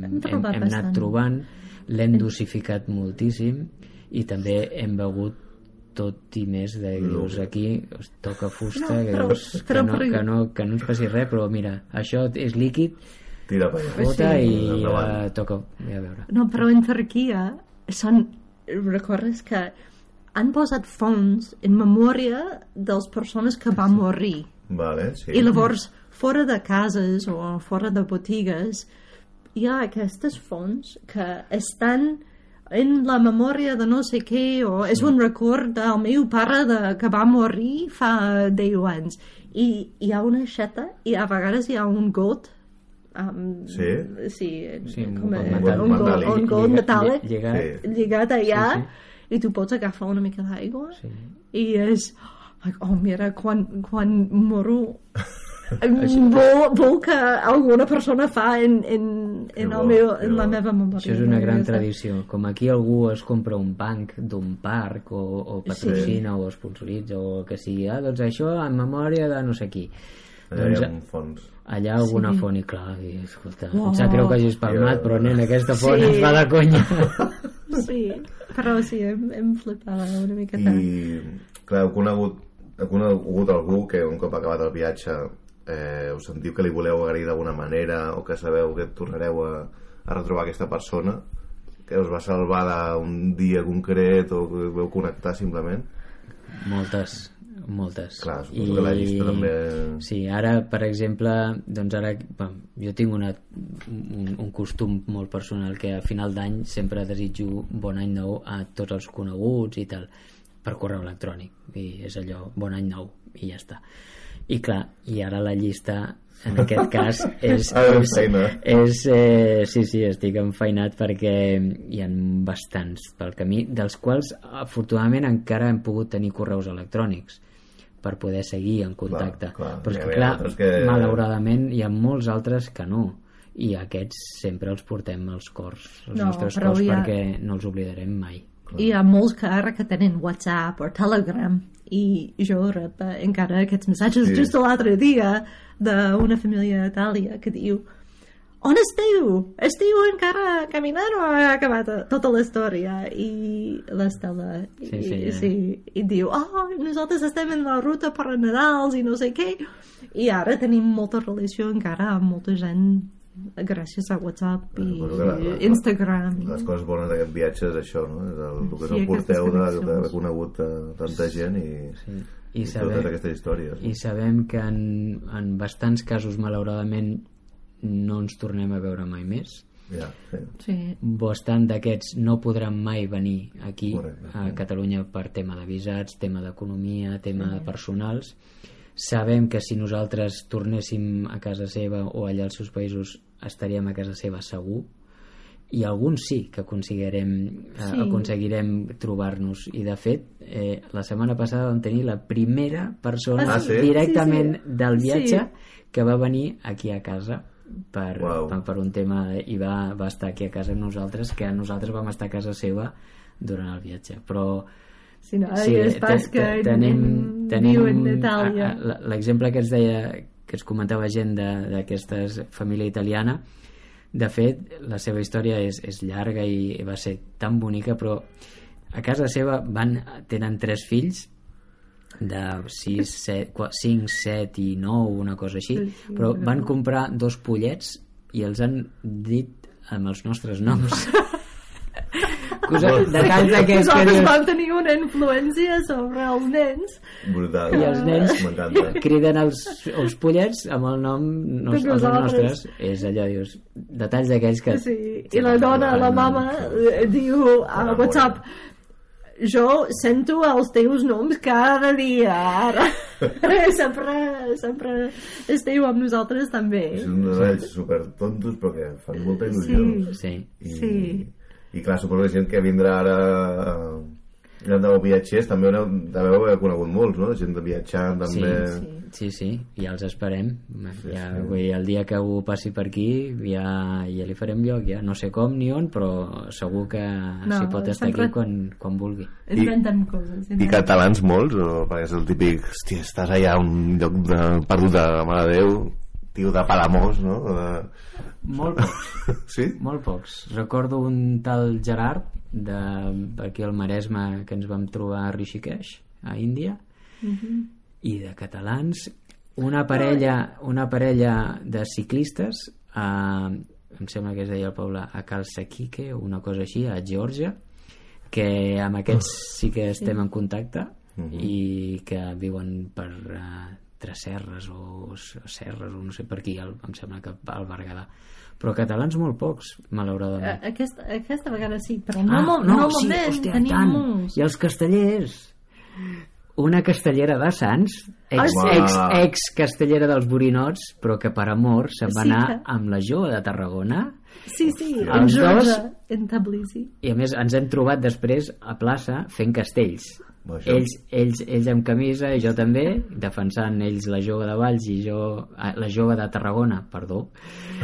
hem, hem, hem anat trobant l'hem dosificat moltíssim i també hem begut tot i més de que dius aquí es toca fusta No, que, però- dius, però que, no, per- que, no, que no ens passi res però mira, això és líquid Tira per allà. fota Sí. i ja toca ja a veure No, però en Turquia són, recordes que han posat fons en memòria de les persones que van morir. Vale, sí. I llavors, fora de cases o fora de botigues, hi ha aquestes fonts que estan en la memòria de no sé què, o és un record del meu pare de, que va morir fa 10 anys. I hi ha una aixeta i a vegades hi ha un got um, Sí? sí, Sí, un com a- got metàl·lic. un got, un got Lliga- metàl·lic lli- lligat. Sí. lligat allà Sí, i tu pots agafar una mica d'aigua Sí. i és like, oh mira quan, quan moro [LAUGHS] vol, vol que alguna persona fa en, en, en, bo, el meu, en la meva memòria Això és una gran tradició. Com aquí algú es compra un banc d'un parc o, o patrocina o sponsoritza o que sigui, ah, doncs això en memòria de no sé qui. Allà doncs hi ha un fons. allà alguna Sí. font i clar, i, escolta, Uau. em sap greu que hagis palmat, però nen, aquesta font Sí. ens fa de conya. [LAUGHS] sí, però sí, em, em flipava una miqueta I, clar, heu conegut, heu conegut algú que un cop acabat el viatge eh, us sentiu que li voleu agrair d'alguna manera o que sabeu que tornareu a, a retrobar aquesta persona que us va salvar d'un dia concret o que veu connectar simplement Moltes, moltes. Clar, suposo que la llista també- Sí, ara, per exemple, doncs ara, bueno, jo tinc una, un, un costum molt personal que a final d'any sempre desitjo bon any nou a tots els coneguts i tal, per correu electrònic. I és allò, bon any nou, i ja està. I clar, i ara la llista en aquest cas [LAUGHS] és, Ara és, feina. és eh, sí, sí, estic enfeinat perquè hi ha bastants pel camí, dels quals afortunadament encara hem pogut tenir correus electrònics per poder seguir en contacte. clar, Però és que, clar, que- malauradament hi ha molts altres que no i aquests sempre els portem als cors, als No, nostres cors, ha- perquè no els oblidarem mai. Hi ha molts que ara que tenen WhatsApp o Telegram i jo rep eh, encara aquests missatges Sí. just l'altre dia d'una família d'Itàlia que diu on esteu? Esteu encara caminant o ha acabat eh, tota la història? I l'Estela i, Sí, sí, sí, i diu oh, nosaltres estem en la ruta per a Nadals i no sé què i ara tenim molta relació encara amb molta gent gràcies a WhatsApp i la- la- Instagram les coses bones d'aquest viatge és això no? és el, el que Sí, sí, porteu d'haver conegut eh, tanta gent i, Sí. i, I, totes sabem, aquestes històries I sabem que en, en bastants casos, malauradament, no ens tornem a veure mai més. ja, sí. sí. Bastant d'aquests no podran mai venir aquí Correcte, a sí. Catalunya per tema de visats, tema d'economia, tema de personals. Sabem que si nosaltres tornéssim a casa seva o allà als seus països estaríem a casa seva segur i alguns sí que aconseguirem, Sí. sí. aconseguirem trobar-nos i de fet eh, la setmana passada vam tenir la primera persona Ah, sí? directament Sí, sí. del viatge Sí. que va venir aquí a casa per, Uau. per, per un tema de- i va, va estar aquí a casa amb nosaltres que nosaltres vam estar a casa seva durant el viatge però Si no, sí, és pas que te- tenim, en, tenim l'exemple que es deia que es comentava gent de- d'aquesta família italiana. De fet la seva història és, és llarga i va ser tan bonica però a casa seva van, tenen tres fills de 6, 7, 5, 7 i 9 una cosa així però van comprar dos pollets i els han dit amb els nostres noms [LAUGHS] Cosa, detalls d'aquests que Nosaltres vam tenir una influència sobre els nens. brutal. I els nens criden els, els pollets amb el nom nos, els nostres és allò, dius, detalls d'aquells que Sí, i la dona, la mama, eh, diu a WhatsApp jo sento els teus noms cada dia ara. [LAUGHS] Sempre, sempre esteu amb nosaltres també. Són uns detalls super tontos però que fan molta il·lusió. Sí, sí, I, sí. I clar, suposo que gent que vindrà ara a, de viatgers també heu, deveu haver conegut molts, no? Gent de viatjar, també... Sí, sí, sí, ja els esperem. ja, Vull dir, el dia que algú passi per aquí ja, ja li farem lloc, ja. No sé com ni on, però segur que No, s'hi pot estar sempre- aquí quan, quan vulgui. Inventem coses. I catalans molts, o perquè és el típic, hòstia, estàs allà a un lloc de, perdut de mare de Déu, tio de Palamós, no? De... Molt pocs. [LAUGHS] Sí? Molt pocs. Recordo un tal Gerard de aquí al Maresme que ens vam trobar a Rishikesh, a Índia, Mhm. i de catalans una parella, una parella de ciclistes a, em sembla que es deia el poble a o una cosa així, a Geòrgia que amb aquests sí que estem en contacte i que viuen per uh, Tresserres o Serres o no sé per aquí, al, em sembla que al Berguedà però catalans molt pocs, malauradament A- Aquesta, aquesta vegada sí, però Ah, no, no, sí, hòstia, tenim tant. molts. I els castellers. Una castellera de Sants, ex, Ah, sí? ex, ex castellera dels Borinots, però que per amor se'n va Sí anar que- amb la jove de Tarragona Sí, sí, en Els Georgia, dos- en Tbilisi. i a més ens hem trobat després a plaça fent castells. Vaja. Ells, ells, ells amb camisa i jo també, defensant ells la jove de Valls i jo ah, la jove de Tarragona, perdó,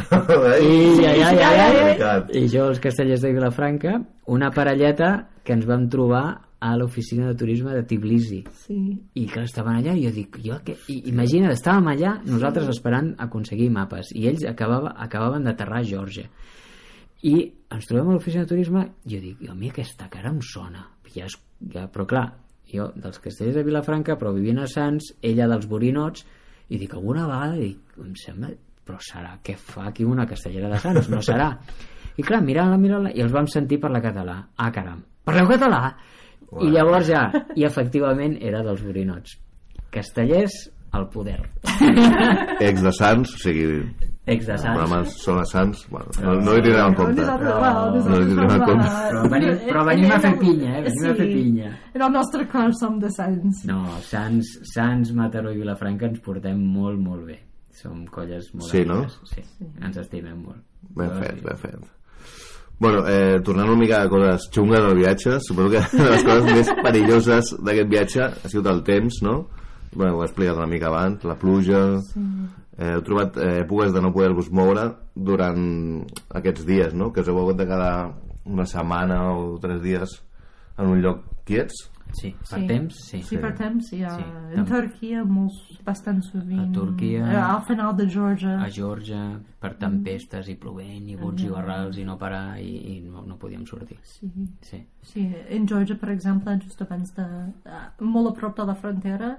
[LAUGHS] i, ja, ja, ja, ja, ja. I jo, els castellers de Vilafranca, una parelleta que ens vam trobar a l'oficina de turisme de Tbilisi. Sí. i que estaven allà i jo dic, jo que... I, imagina't, estàvem allà nosaltres esperant aconseguir mapes i ells acabava, acabaven d'aterrar a Geòrgia. I ens trobem a l'oficina de turisme i jo dic, jo, a mi aquesta cara em sona. Ja, és, ja, però clar jo dels castellers de Vilafranca però vivint a Sants ella dels Borinots i dic, alguna vegada dic, em sembla però serà, què fa aquí una castellera de Sants? No serà. I clar, mirant-la, mirant-la, i els vam sentir parlar català. Ah, caram, parleu català? I llavors ja, i efectivament era dels borinots. Castellers, al poder. Ex de Sants, o sigui, Ex de Sants. programes són a Sants, bueno, no, no hi tindrem en compte. No hi tindrem en compte. Però venim, però venim a fer pinya, eh? Venim a fer pinya. En el nostre cor som de Sants. No, Sants, Sants, Mataró i Vilafranca ens portem molt, molt bé. Som colles molt Sí, no? amigues. Sí, ens estimem molt. Ben fet, sí. ben fet. Bueno, eh, tornant una mica a coses xungues del viatge, suposo que una de les coses més perilloses d'aquest viatge ha sigut el temps, no? Bueno, ho he explicat una mica abans, la pluja... Eh, heu trobat eh, èpoques de no poder-vos moure durant aquests dies, no? Que us heu hagut de quedar una setmana o tres dies en un lloc quiets? Sí, per temps, sí. Sí, per temps, sí. A, Sí, en Turquia, molts, bastant sovint. A Turquia- Eh, Al final de Georgia. a Geòrgia per tempestes i plovent i bots i barrals i no parar i, i no, no podíem sortir Sí. sí. Sí, en Georgia, per exemple, just abans de... eh, molt a prop de la frontera,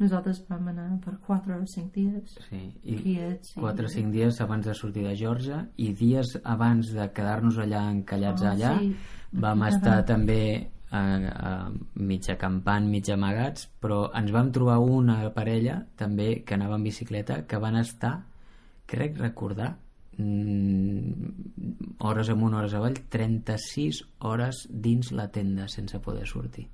nosaltres vam anar per 4 o 5 dies. Sí, i Quiets, sí. 4 o 5 dies abans de sortir de Geòrgia i dies abans de quedar-nos allà encallats Ah, allà sí. vam estar també eh, eh, mig acampant, mig amagats però ens vam trobar una parella també que anava en bicicleta que van estar, crec recordar mm, hores amunt, hores avall 36 hores dins la tenda sense poder sortir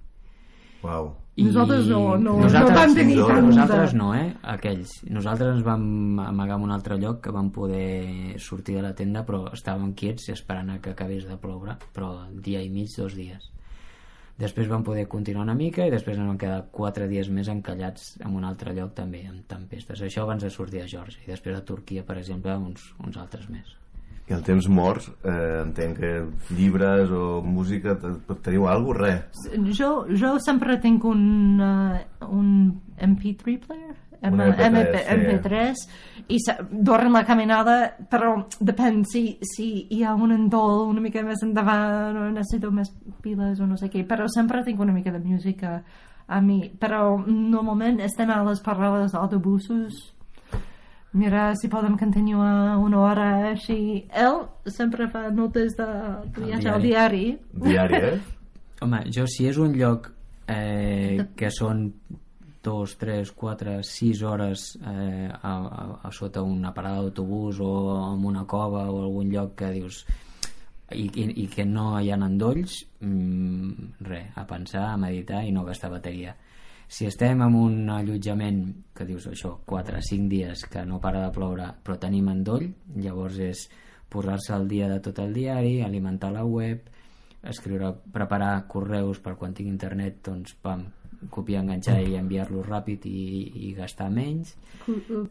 Uau. Nosaltres no- no- nosaltres, no vam tenir tant de- nosaltres no, eh? Aquells. Nosaltres ens vam amagar en un altre lloc que vam poder sortir de la tenda, però estàvem quiets esperant a que acabés de ploure, però dia i mig, dos dies. Després vam poder continuar una mica i després ens vam quedar quatre dies més encallats en un altre lloc també, amb tempestes. Això abans de sortir de Geòrgia. I després de Turquia, per exemple, uns, uns altres més. I el temps morts, eh, entenc que llibres o música, te- teniu alguna cosa? Res? Jo, jo sempre tinc un, uh, un MP3 player, Un M- MP3, MP, sí. MP3 i durant la caminada però depèn si, si hi ha un endol una mica més endavant o necessito més piles o no sé què però sempre tinc una mica de música a mi però normalment estem a les parades d'autobusos mira si podem continuar una hora així. Ell sempre fa notes de viatge al diari. Diari, eh? [LAUGHS] Home, jo si és un lloc eh, que són dos, tres, quatre, sis hores eh, a, a, a sota una parada d'autobús o en una cova o algun lloc que dius i, i, i que no hi ha endolls mm, res, a pensar, a meditar i no gastar bateria si estem en un allotjament que dius això, 4 o 5 dies que no para de ploure però tenim endoll llavors és posar-se al dia de tot el diari alimentar la web escriure, preparar correus per quan tinc internet, doncs, pam, copiar, enganxar i enviar-los ràpid i, i gastar menys.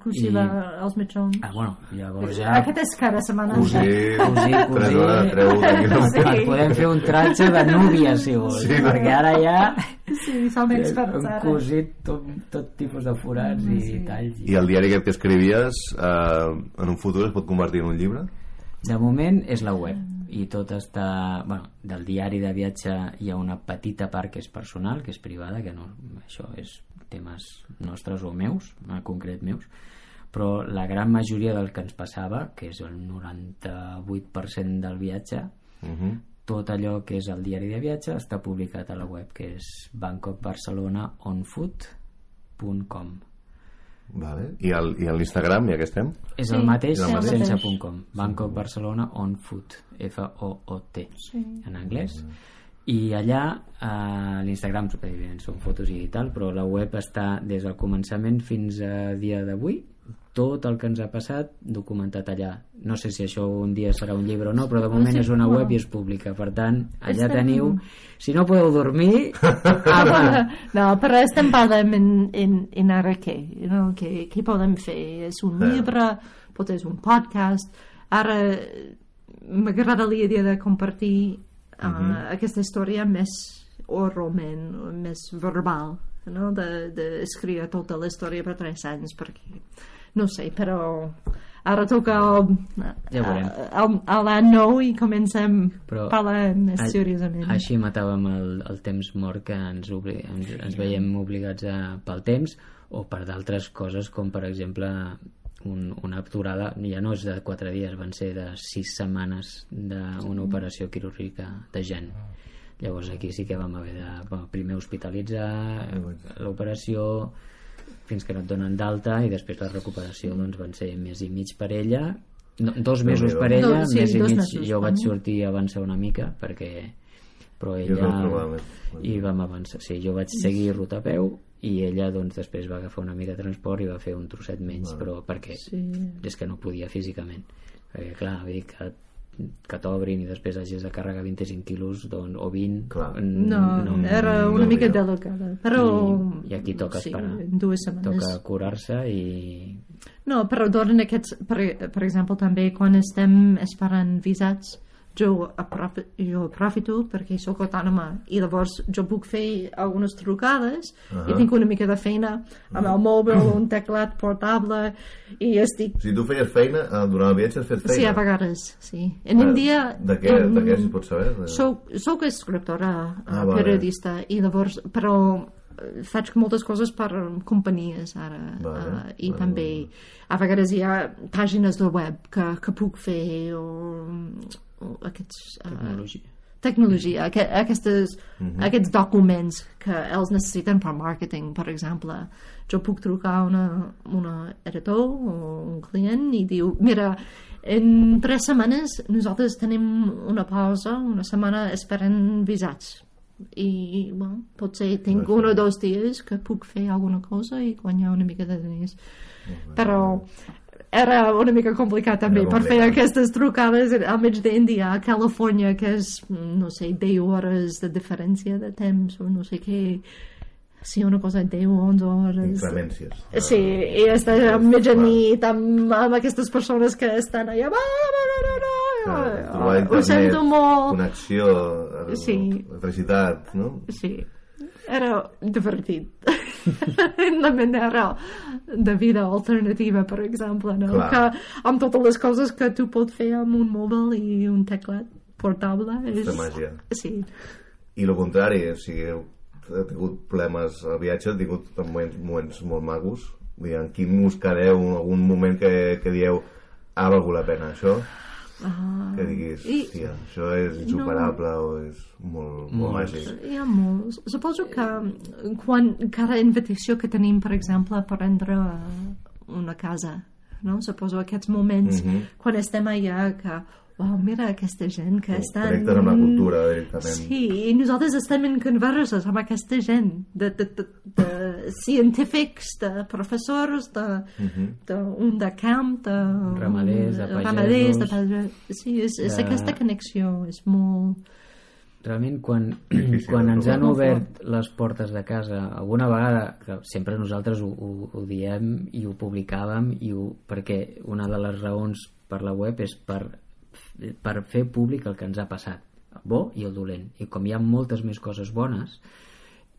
Cursiva als mitjons. Ah, bueno, llavors ja... Aquest és cada setmana. Cosir, Cosir, cosir. treu. Sí. Et podem fer un tratge de núvia, si vols, Sí, perquè ara ja Sí, som experts hem cosit tot, tot tipus de forats Mm, i sí. talls. I el diari aquest que escrivies eh, en un futur es pot convertir en un llibre? De moment és la web i tot està... Bueno, del diari de viatge hi ha una petita part que és personal, que és privada, que no, això és temes nostres o meus, en concret meus, però la gran majoria del que ens passava, que és el 98% del viatge, Uh -huh. tot allò que és el diari de viatge està publicat a la web, que és bangkokbarcelonaonfoot.com Vale. I, el, I a l'Instagram, ja que estem? És Sí, el mateix, el mateix. sense punt .com. Bangkok Barcelona on foot, F-O-O-T, Sí. en anglès. I allà, a l'Instagram, evidentment, són fotos i tal, però la web està des del començament fins a dia d'avui, tot el que ens ha passat documentat allà. No sé si això un dia serà un llibre o no, però de moment és una web i és pública. Per tant, allà Estem- teniu... Si no podeu dormir, [LAUGHS] apa! No, però estem parlant en, en, en ara què? No? Què, què podem fer? És un Eh. llibre, pot és un podcast. Ara eh, m'agradaria dir de compartir uh, Mhm. aquesta història més oralment, més verbal, no? d'escriure de, d'escriure tota la història per tres anys, perquè no sé, però ara toca el, Ja veurem. el, el, l'any nou i comencem Però a parlar més a- seriosament. Així matàvem el, el temps mort que ens, obli ens, ens veiem obligats a, pel temps o per d'altres coses com per exemple un, una aturada ja no és de 4 dies, van ser de 6 setmanes d'una operació quirúrgica de gent llavors aquí sí que vam haver de primer hospitalitzar l'operació fins que no et donen d'alta i després la recuperació doncs, van ser mes i mig per ella. No, dos mesos per ella, No, sí, mes i mig. mesos, jo vaig sortir a avançar una mica perquè però ella més- i vam avançar, sí, jo vaig seguir ruta a peu i ella doncs després va agafar una mica de transport i va fer un trosset menys però perquè Sí. és que no podia físicament. Perquè clar, vull dir que que t'obrin i després hagis de carregar 25 quilos doncs, o 20 Clar. No, no era una no mica millor. delicada, però... I- i aquí toca sí, esperar. dues setmanes. toca curar-se i No, però durant aquests... Per, per exemple, també quan estem esperant visats, jo, aprofi, jo aprofito perquè sóc autònoma i llavors jo puc fer algunes trucades uh -huh. i tinc una mica de feina amb el mòbil, un teclat portable i estic... Si tu feies feina, eh, durant el viatge has fet feina? Sí, a vegades, sí. En Ah, Índia... De què, em- de què si pot saber? De... Soc, soc escriptora, Ah, ah, vale. periodista, i llavors, però eh, faig moltes coses per companyies ara Vale, uh, i vale, també a vegades hi ha pàgines de web que, que puc fer o aquests uh, tecnologia tecnologia, aqu aquestes, Mhm. aquests documents que els necessiten per màrqueting, per exemple. Jo puc trucar a una, una editor o un client i diu, mira, en tres setmanes nosaltres tenim una pausa, una setmana esperant visats. I, bueno, potser tinc un o dos dies que puc fer alguna cosa i guanyar una mica de diners. Però era una mica complicat també per fer aquestes trucades al mig d'Índia, a Califòrnia, que és, no sé, 10 hores de diferència de temps o no sé què. Sí, una cosa, 10 o 11 hores. Inclemències. Sí, i estar a mitjanit amb, amb aquestes persones que estan allà... "Va, va, va, va, va". Clar, trobar Ho sento molt. Connexió, Sí. electricitat, no? Sí, era divertit. [LAUGHS] la manera de vida alternativa, per exemple, no? Clar. que amb totes les coses que tu pots fer amb un mòbil i un teclat portable és... De màgia. Sí, I el contrari, o sigui, heu tingut problemes al viatge, heu tingut moments, moments molt magos. Vull dir, en quin en algun moment que, que dieu ha valgut la pena això? Ah, Que diguis, I- hòstia, això és insuperable o és molt, molt Molts. màgic. hi ha molts. Suposo que quan cada invitació que tenim, per exemple, per prendre una casa, no? Suposo aquests moments Mhm. quan estem allà que, uau, mira aquesta gent que estan... Connectes amb la cultura directament. Sí, i nosaltres estem en converses amb aquesta gent, de, de, de, de científics, de professors, de, Mhm. de, un de camp, de... Ramaders, de pagesos. ramaders, de pagesos. Sí, és, és De- aquesta connexió, és molt... realment quan, [CLEARS THROAT] Difícil quan ens han obert les portes de casa alguna vegada, que sempre nosaltres ho, ho, ho diem i ho publicàvem i ho, perquè una de les raons per la web és per, per fer públic el que ens ha passat el bo i el dolent. I com hi ha moltes més coses bones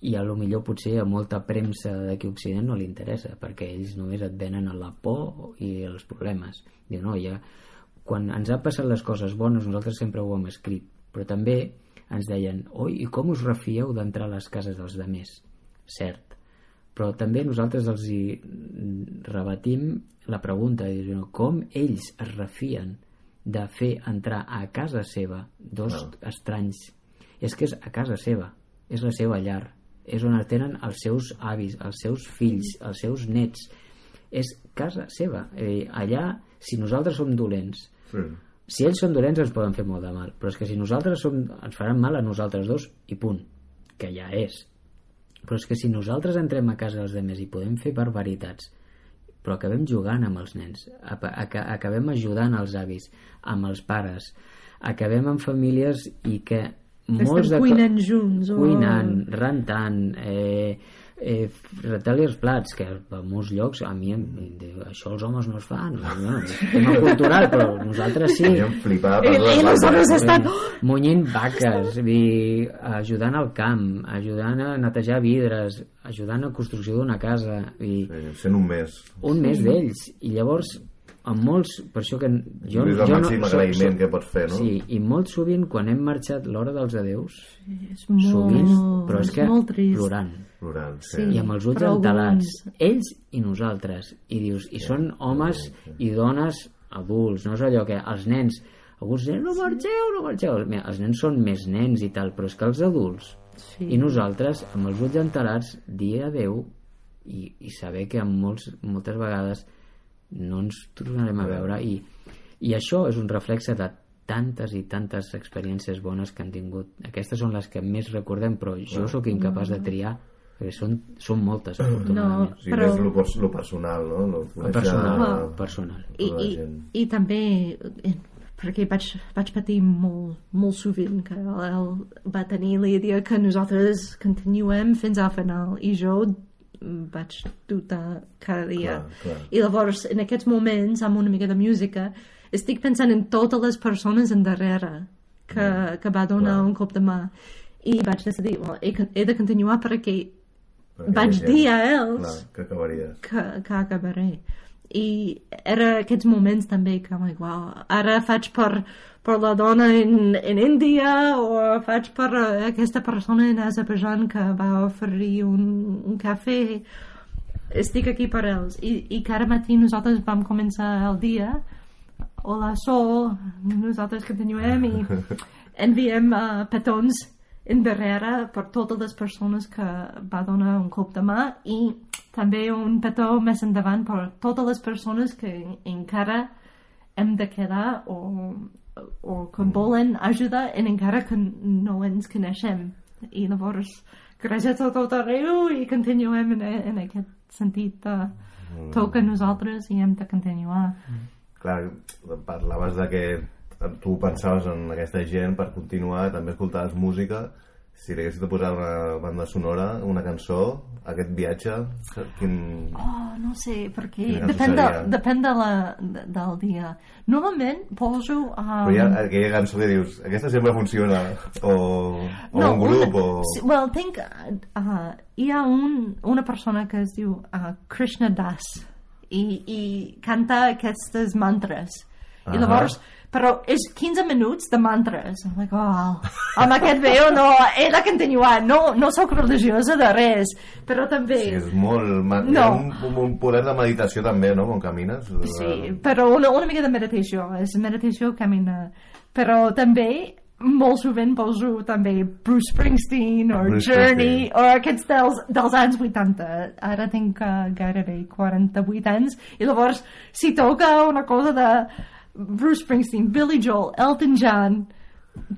i a lo millor potser a molta premsa d'aquí a Occident no li interessa perquè ells només et venen a la por i els problemes. Diu no, ja, quan ens ha passat les coses bones nosaltres sempre ho hem escrit però també ens deien oi, i com us refieu d'entrar a les cases dels demés cert. Però també nosaltres els hi rebatim la pregunta i diuen, com ells es refien de fer entrar a casa seva dos estranys. És que és a casa seva és la seva llar és on tenen els seus avis, els seus fills els seus nets. És casa seva. Eh, allà si nosaltres som dolents Sí. si ells són dolents ens poden fer molt de mal. Però és que si nosaltres som, ens faran mal a nosaltres dos i punt, que ja és. Però és que si nosaltres entrem a casa dels altres i podem fer barbaritats però acabem jugant amb els nens. Acabem ajudant els avis amb els pares. Acabem en famílies i que molts Estem cuinant junts o... cuinant, rentant eh, eh, retalli els plats que a molts llocs a mi em, em diu, això els homes no es fan no, és tema cultural però nosaltres sí I em flipava per les i estan... munyint vaques i ajudant al camp ajudant a netejar vidres ajudant a construcció d'una casa i Sí, sent un mes. un mes d'ells i llavors amb molts, per això que jo, és el jo màxim soc- agraïment soc- que pots fer, no? sí, i molt sovint quan hem marxat l'hora dels adeus És molt, sovint, però és és que molt trist. plorant Plorant, sí. Sí. i amb els ulls Però entelats. Alguns- ells i nosaltres. I dius, i són homes i dones adults, no és allò que els nens alguns nens, no marxeu, no marxeu. Mira, els nens són més nens i tal però és que els adults Sí. i nosaltres amb els ulls entelats dir adeu i, i saber que amb molts, moltes vegades no ens tornarem a veure. I, i això és un reflexe de tantes i tantes experiències bones que han tingut. Aquestes són les que més recordem però jo sóc incapaç de triar perquè són, són moltes afortunadament O sigui, Però- més lo, lo personal, no? Lo conèixer- personal, Well, personal. I, i, i també eh, perquè vaig, vaig patir molt, molt sovint que ell va tenir la idea que nosaltres continuem fins al final i jo vaig dubtar cada dia Clar, clar. i llavors en aquests moments amb una mica de música estic pensant en totes les persones endarrere que, que va donar Clar. un cop de mà i vaig decidir well, he, he de continuar Perquè vaig ja- dir a ells Clar, que acabaries. que, que acabaré. I era aquests moments també que oh my, wow, ara faig per, per la dona en, en Índia o faig per eh, aquesta persona en Azerbaijan que va oferir un, un cafè. Estic aquí per ells i, i cada matí nosaltres vam començar el dia. Hola sol. Nosaltres continuem i [LAUGHS] enviem uh, petons endarrere per totes les persones que va donar un cop de mà i també un petó més endavant per totes les persones que encara hem de quedar o, o que volen ajuda en encara que no ens coneixem. I llavors gràcies a tot arreu i continuem en, en aquest sentit de toca a nosaltres i hem de continuar. Clar, parlaves de que tu pensaves en aquesta gent per continuar, també escoltaves música. Si haguessis de posar una banda sonora, una cançó, aquest viatge, quin... Oh, no sé, perquè depèn, de, depèn de la, de, del dia. Normalment poso... Um, Però hi ha aquella cançó que dius, aquesta sempre funciona, o, o un grup, una, o... sí, Well, think, uh, hi ha un, una persona que es diu uh, Krishna Das i, i canta aquestes mantres. I Ahà. llavors, però és 15 minuts de mantres. I'm like, oh, amb aquest veu no, he de continuar. No, no sóc religiosa de res, però també... Sí, és molt... No. Un, un poder de meditació també, no?, quan camines. Sí, però una, una mica de meditació, és meditació camina. Però també molt sovint poso també Bruce Springsteen o Bruce Journey o aquests dels, dels anys 80 ara tinc uh, gairebé 48 anys i llavors si toca una cosa de Bruce Springsteen, Billy Joel, Elton John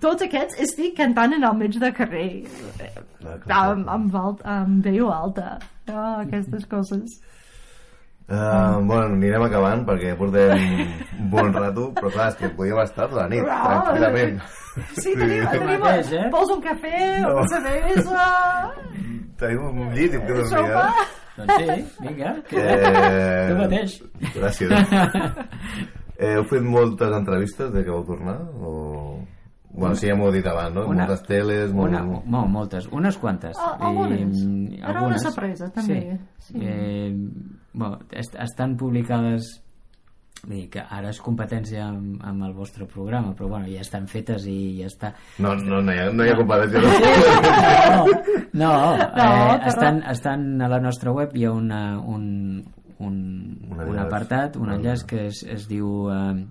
tots aquests estic cantant en el mig de carrer Clar, clar, amb, amb, alt, amb veu alta oh, aquestes coses Uh, bueno, anirem acabant perquè portem un bon rato, però clar, és que podíem estar tota la nit, tranquil·lament. Sí, tenim, tenim, mateix, eh? vols un cafè, No. una cervesa... Tenim un llit i dormir, sopa... eh? Doncs sí, vinga. Que... Eh, [LAUGHS] Tu mateix. Gràcies. [LAUGHS] Eh, heu fet moltes entrevistes de que vau tornar? O... Bueno, sí, ja m'ho heu dit abans, no? Una- moltes teles, molt... Una, no, moltes, unes quantes. Ah, algunes. I, Era una sorpresa, també. Sí. Sí. Eh, bueno, est estan publicades vull dir que ara és competència amb, amb el vostre programa però bueno, ja estan fetes i ja està No, no, no hi ha, no hi ha competència. [LAUGHS] no, no, eh, però- estan, estan a la nostra web hi ha una, un, un, Un un, apartat, un enllaç que es, es diu eh,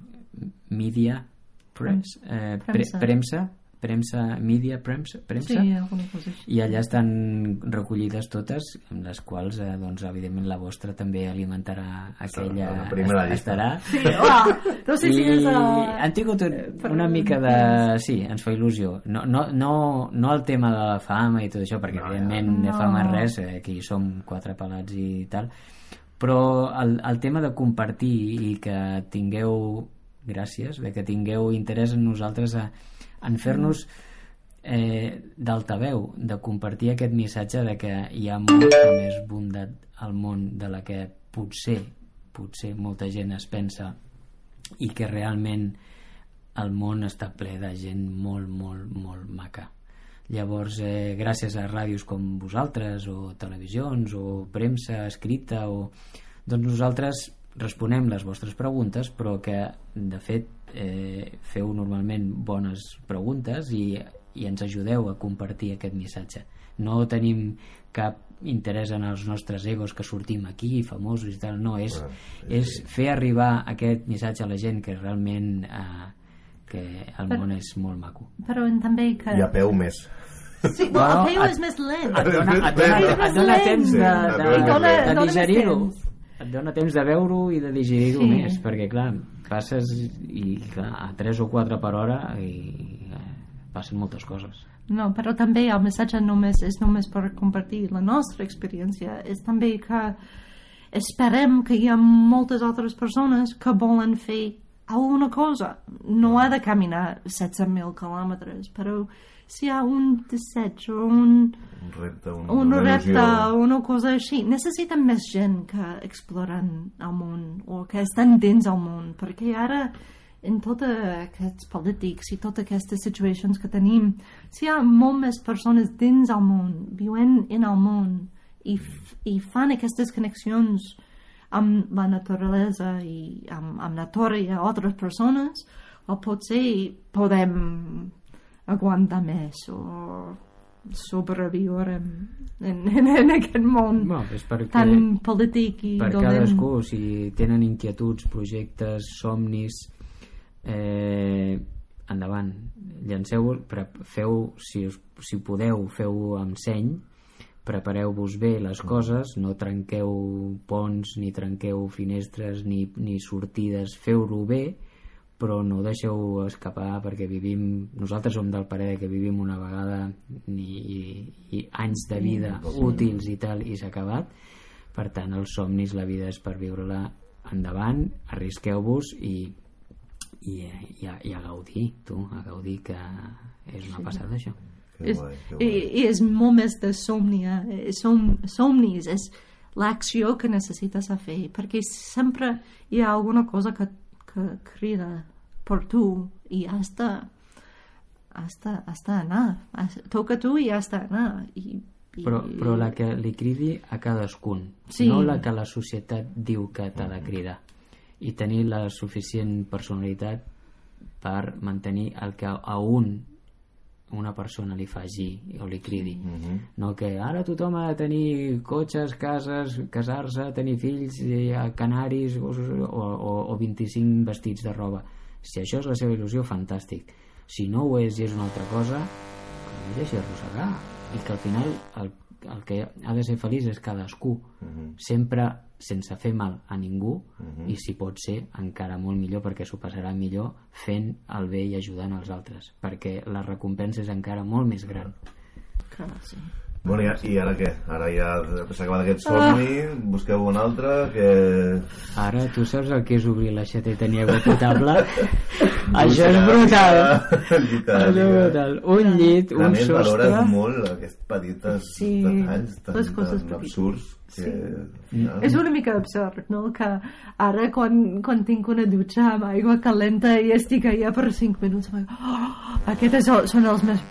Media Press, eh, pre, Premsa. premsa, Media Premsa, premsa Sí, alguna cosa així. i allà estan recollides totes amb les quals, eh, doncs, evidentment la vostra també alimentarà aquella la primera estarà Sí, uah, no sé si és... Uh, han tingut un, per una un mica de... Sí, ens fa il·lusió. No, no, no, no el tema de la fama i tot això, perquè evidentment de No. fama res, eh, aquí som quatre pelats i tal, però el, el tema de compartir i que tingueu gràcies, de que tingueu interès en nosaltres a, en fer-nos eh, d'altaveu, de compartir aquest missatge de que hi ha molta més bondat al món de la que potser, potser molta gent es pensa i que realment el món està ple de gent molt, molt, molt maca. Llavors, eh, gràcies a ràdios com vosaltres, o televisions, o premsa escrita, o... doncs nosaltres responem les vostres preguntes, però que, de fet, eh, feu normalment bones preguntes i, i ens ajudeu a compartir aquest missatge. No tenim cap interès en els nostres egos que sortim aquí, famosos i tal, no, és, és fer arribar aquest missatge a la gent que realment eh, que el món és molt maco. Però en també que... I a peu més. Sí, Bueno, bueno, el teu et- és més lent. Et dona, et dona, et dona temps de, de, de, de digerir-ho. Et dona temps de veure-ho i de digerir-ho Sí. més, perquè clar, passes i clar, a 3 o 4 per hora i eh, passen moltes coses. No, però també el missatge només és només per compartir la nostra experiència. És també que esperem que hi ha moltes altres persones que volen fer alguna cosa. No ha de caminar 17.000 quilòmetres, però si hi ha un desig o un, Un repte, un, un una repte una cosa així, necessiten més gent que exploren el món o que estan dins el món, perquè ara en tots aquests polítics i totes aquestes situacions que tenim, si hi ha molt més persones dins el món, viuen en el món i, i fan aquestes connexions amb la naturalesa i amb, amb natura i altres persones, o potser podem aguantar més o sobreviure en, en, en, aquest món Bueno, és perquè tan polític i per dolent. cadascú, si tenen inquietuds, projectes, somnis, eh, endavant, llanceu feu, si, us, si podeu, feu amb seny, prepareu-vos bé les coses, no trenqueu ponts, ni trenqueu finestres, ni, ni sortides, feu-ho bé, però no ho deixeu escapar perquè vivim, nosaltres som del parer que vivim una vegada i, i, i anys de vida útils i tal i s'ha acabat. Per tant els somnis, la vida és per viure-la endavant, arrisqueu-vos i, i, i, a, i a gaudir tu, a gaudir que és una passada això És, és molt més de somnia, eh, som, somnis, és l'acció que necessites a fer, perquè sempre hi ha alguna cosa que, que crida per tu i has de, has de, has d'anar. Has- Toca tu i has d'anar. I, i, però, però la que li cridi a cadascun Sí. no la que la societat diu que t'ha de cridar i tenir la suficient personalitat per mantenir el que a un una persona li faci o li cridi no? Que ara tothom ha de tenir cotxes, cases, casar-se tenir fills, canaris o, o, o, o 25 vestits de roba. Si això és la seva il·lusió, fantàstic. Si no ho és i és una altra cosa que no deixi arrossegar? I que al final el, el que ha de ser feliç és cadascú sempre sense fer mal a ningú i si pot ser encara molt millor perquè s'ho passarà millor fent el bé i ajudant els altres perquè la recompensa és encara molt més gran. Que, sí. Bueno, i, i ara què? Ara ja s'ha acabat aquest somni, busqueu un altre, que... Ara, tu saps el que és obrir l'aixeta i tenir aigua potable? [LAUGHS] Això és brutal. [LAUGHS] Això és brutal. Un llit, A un més, sostre... valores molt aquests petites Sí, detalls tan, tan petites. Sí. És una mica absurd, no? Que ara quan, quan tinc una dutxa amb aigua calenta i estic allà per 5 minuts oh, aquests són, els, més,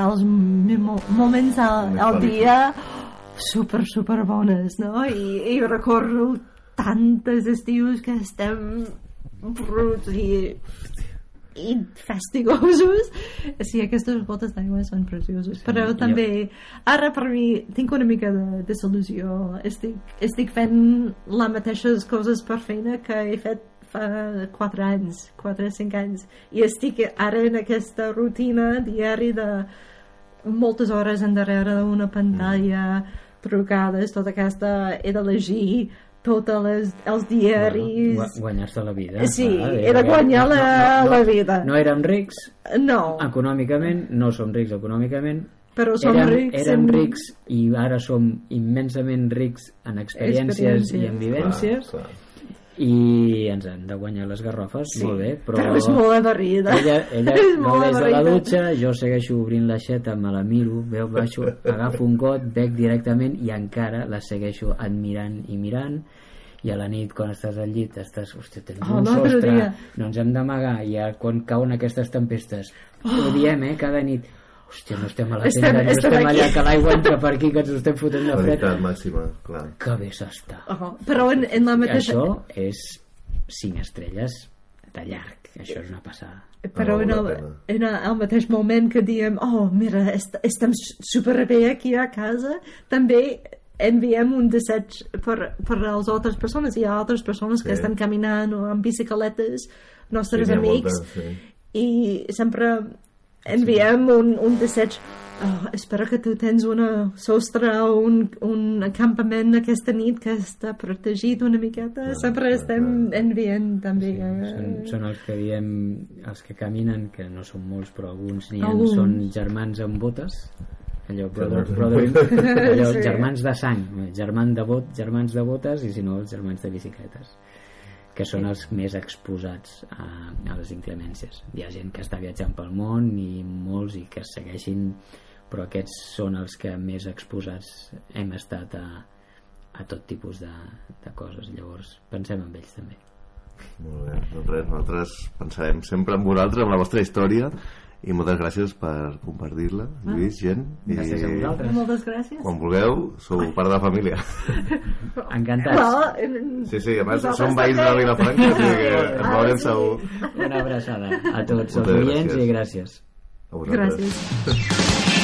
els moments al, al dia super, super bones, no? I, i recordo tantes estius que estem bruts i i fastigosos. Sí, aquestes gotes d'aigua són precioses. Però jo- també ara per mi tinc una mica de desil·lusió estic, estic fent les mateixes coses per feina que he fet fa 4 anys 4 o 5 anys. I estic ara en aquesta rutina diari de moltes hores endarrere d'una pantalla trucades, tota aquesta he de llegir tots les, els diaris Gua- Guanyar-se la vida. Sí, clar, era guanyar la- la vida. No érem rics no, econòmicament, no som rics econòmicament, però som érem, rics érem en- rics i ara som immensament rics en experiències, i en Experiències. vivències Clar, clar. I ens hem de guanyar les garrofes, Sí, molt bé, però... però és molt avorrida. Ella, ella [LAUGHS] és no des de la dutxa, jo segueixo obrint l'aixeta, me la miro, veu, baixo, agafo un got, bec directament i encara la segueixo admirant i mirant. I a la nit quan estàs al llit estàs, hòstia, tens Oh, un sostre dia. no ens hem d'amagar i quan cauen aquestes tempestes ho diem, eh, cada nit hòstia, no estem a la Estem- tenda, no estem estem allà que l'aigua entra per aquí que ens ho estem fotent de fred. Qualitat màxima, clar. que bé s'està. Oh, però en, en la mateixa això és 5 estrelles de llarg. Això és una passada. Però No, en, el, en el, mateix moment que diem oh, mira, est estem superbé aquí a casa també enviem un desig per, per a les altres persones. Hi ha altres persones que Sí. estan caminant o amb bicicletes nostres Sí, amics moltes, sí. i sempre enviem un, un desig. Oh, espero que tu tens una sostre o un, un acampament aquesta nit que està protegit una miqueta. Sempre estem enviant també eh, són, són els que diem els que caminen, que no són molts però alguns n'hi ha, Alguns. són germans amb botes. Allò, brother, brother, allò [LAUGHS] Sí. germans de sang. Germans de, bot, germans de botes i si no els germans de bicicletes que són els més exposats a, a les inclemències hi ha gent que està viatjant pel món i molts i que segueixin però aquests són els que més exposats hem estat a, a tot tipus de, de coses. Llavors pensem en ells també. Molt bé, doncs res, nosaltres pensarem sempre en vosaltres, amb la vostra història i moltes gràcies per compartir-la, Lluís, gent i Gràcies a vosaltres. moltes gràcies. quan vulgueu, sou part de la família. [LAUGHS] Encantats. Well, en- sí, sí, a més som veïns de la. Vilafranca sigui que ens Ah, veurem sí. segur. Una abraçada a tots els oients i gràcies. a vosaltres. Gràcies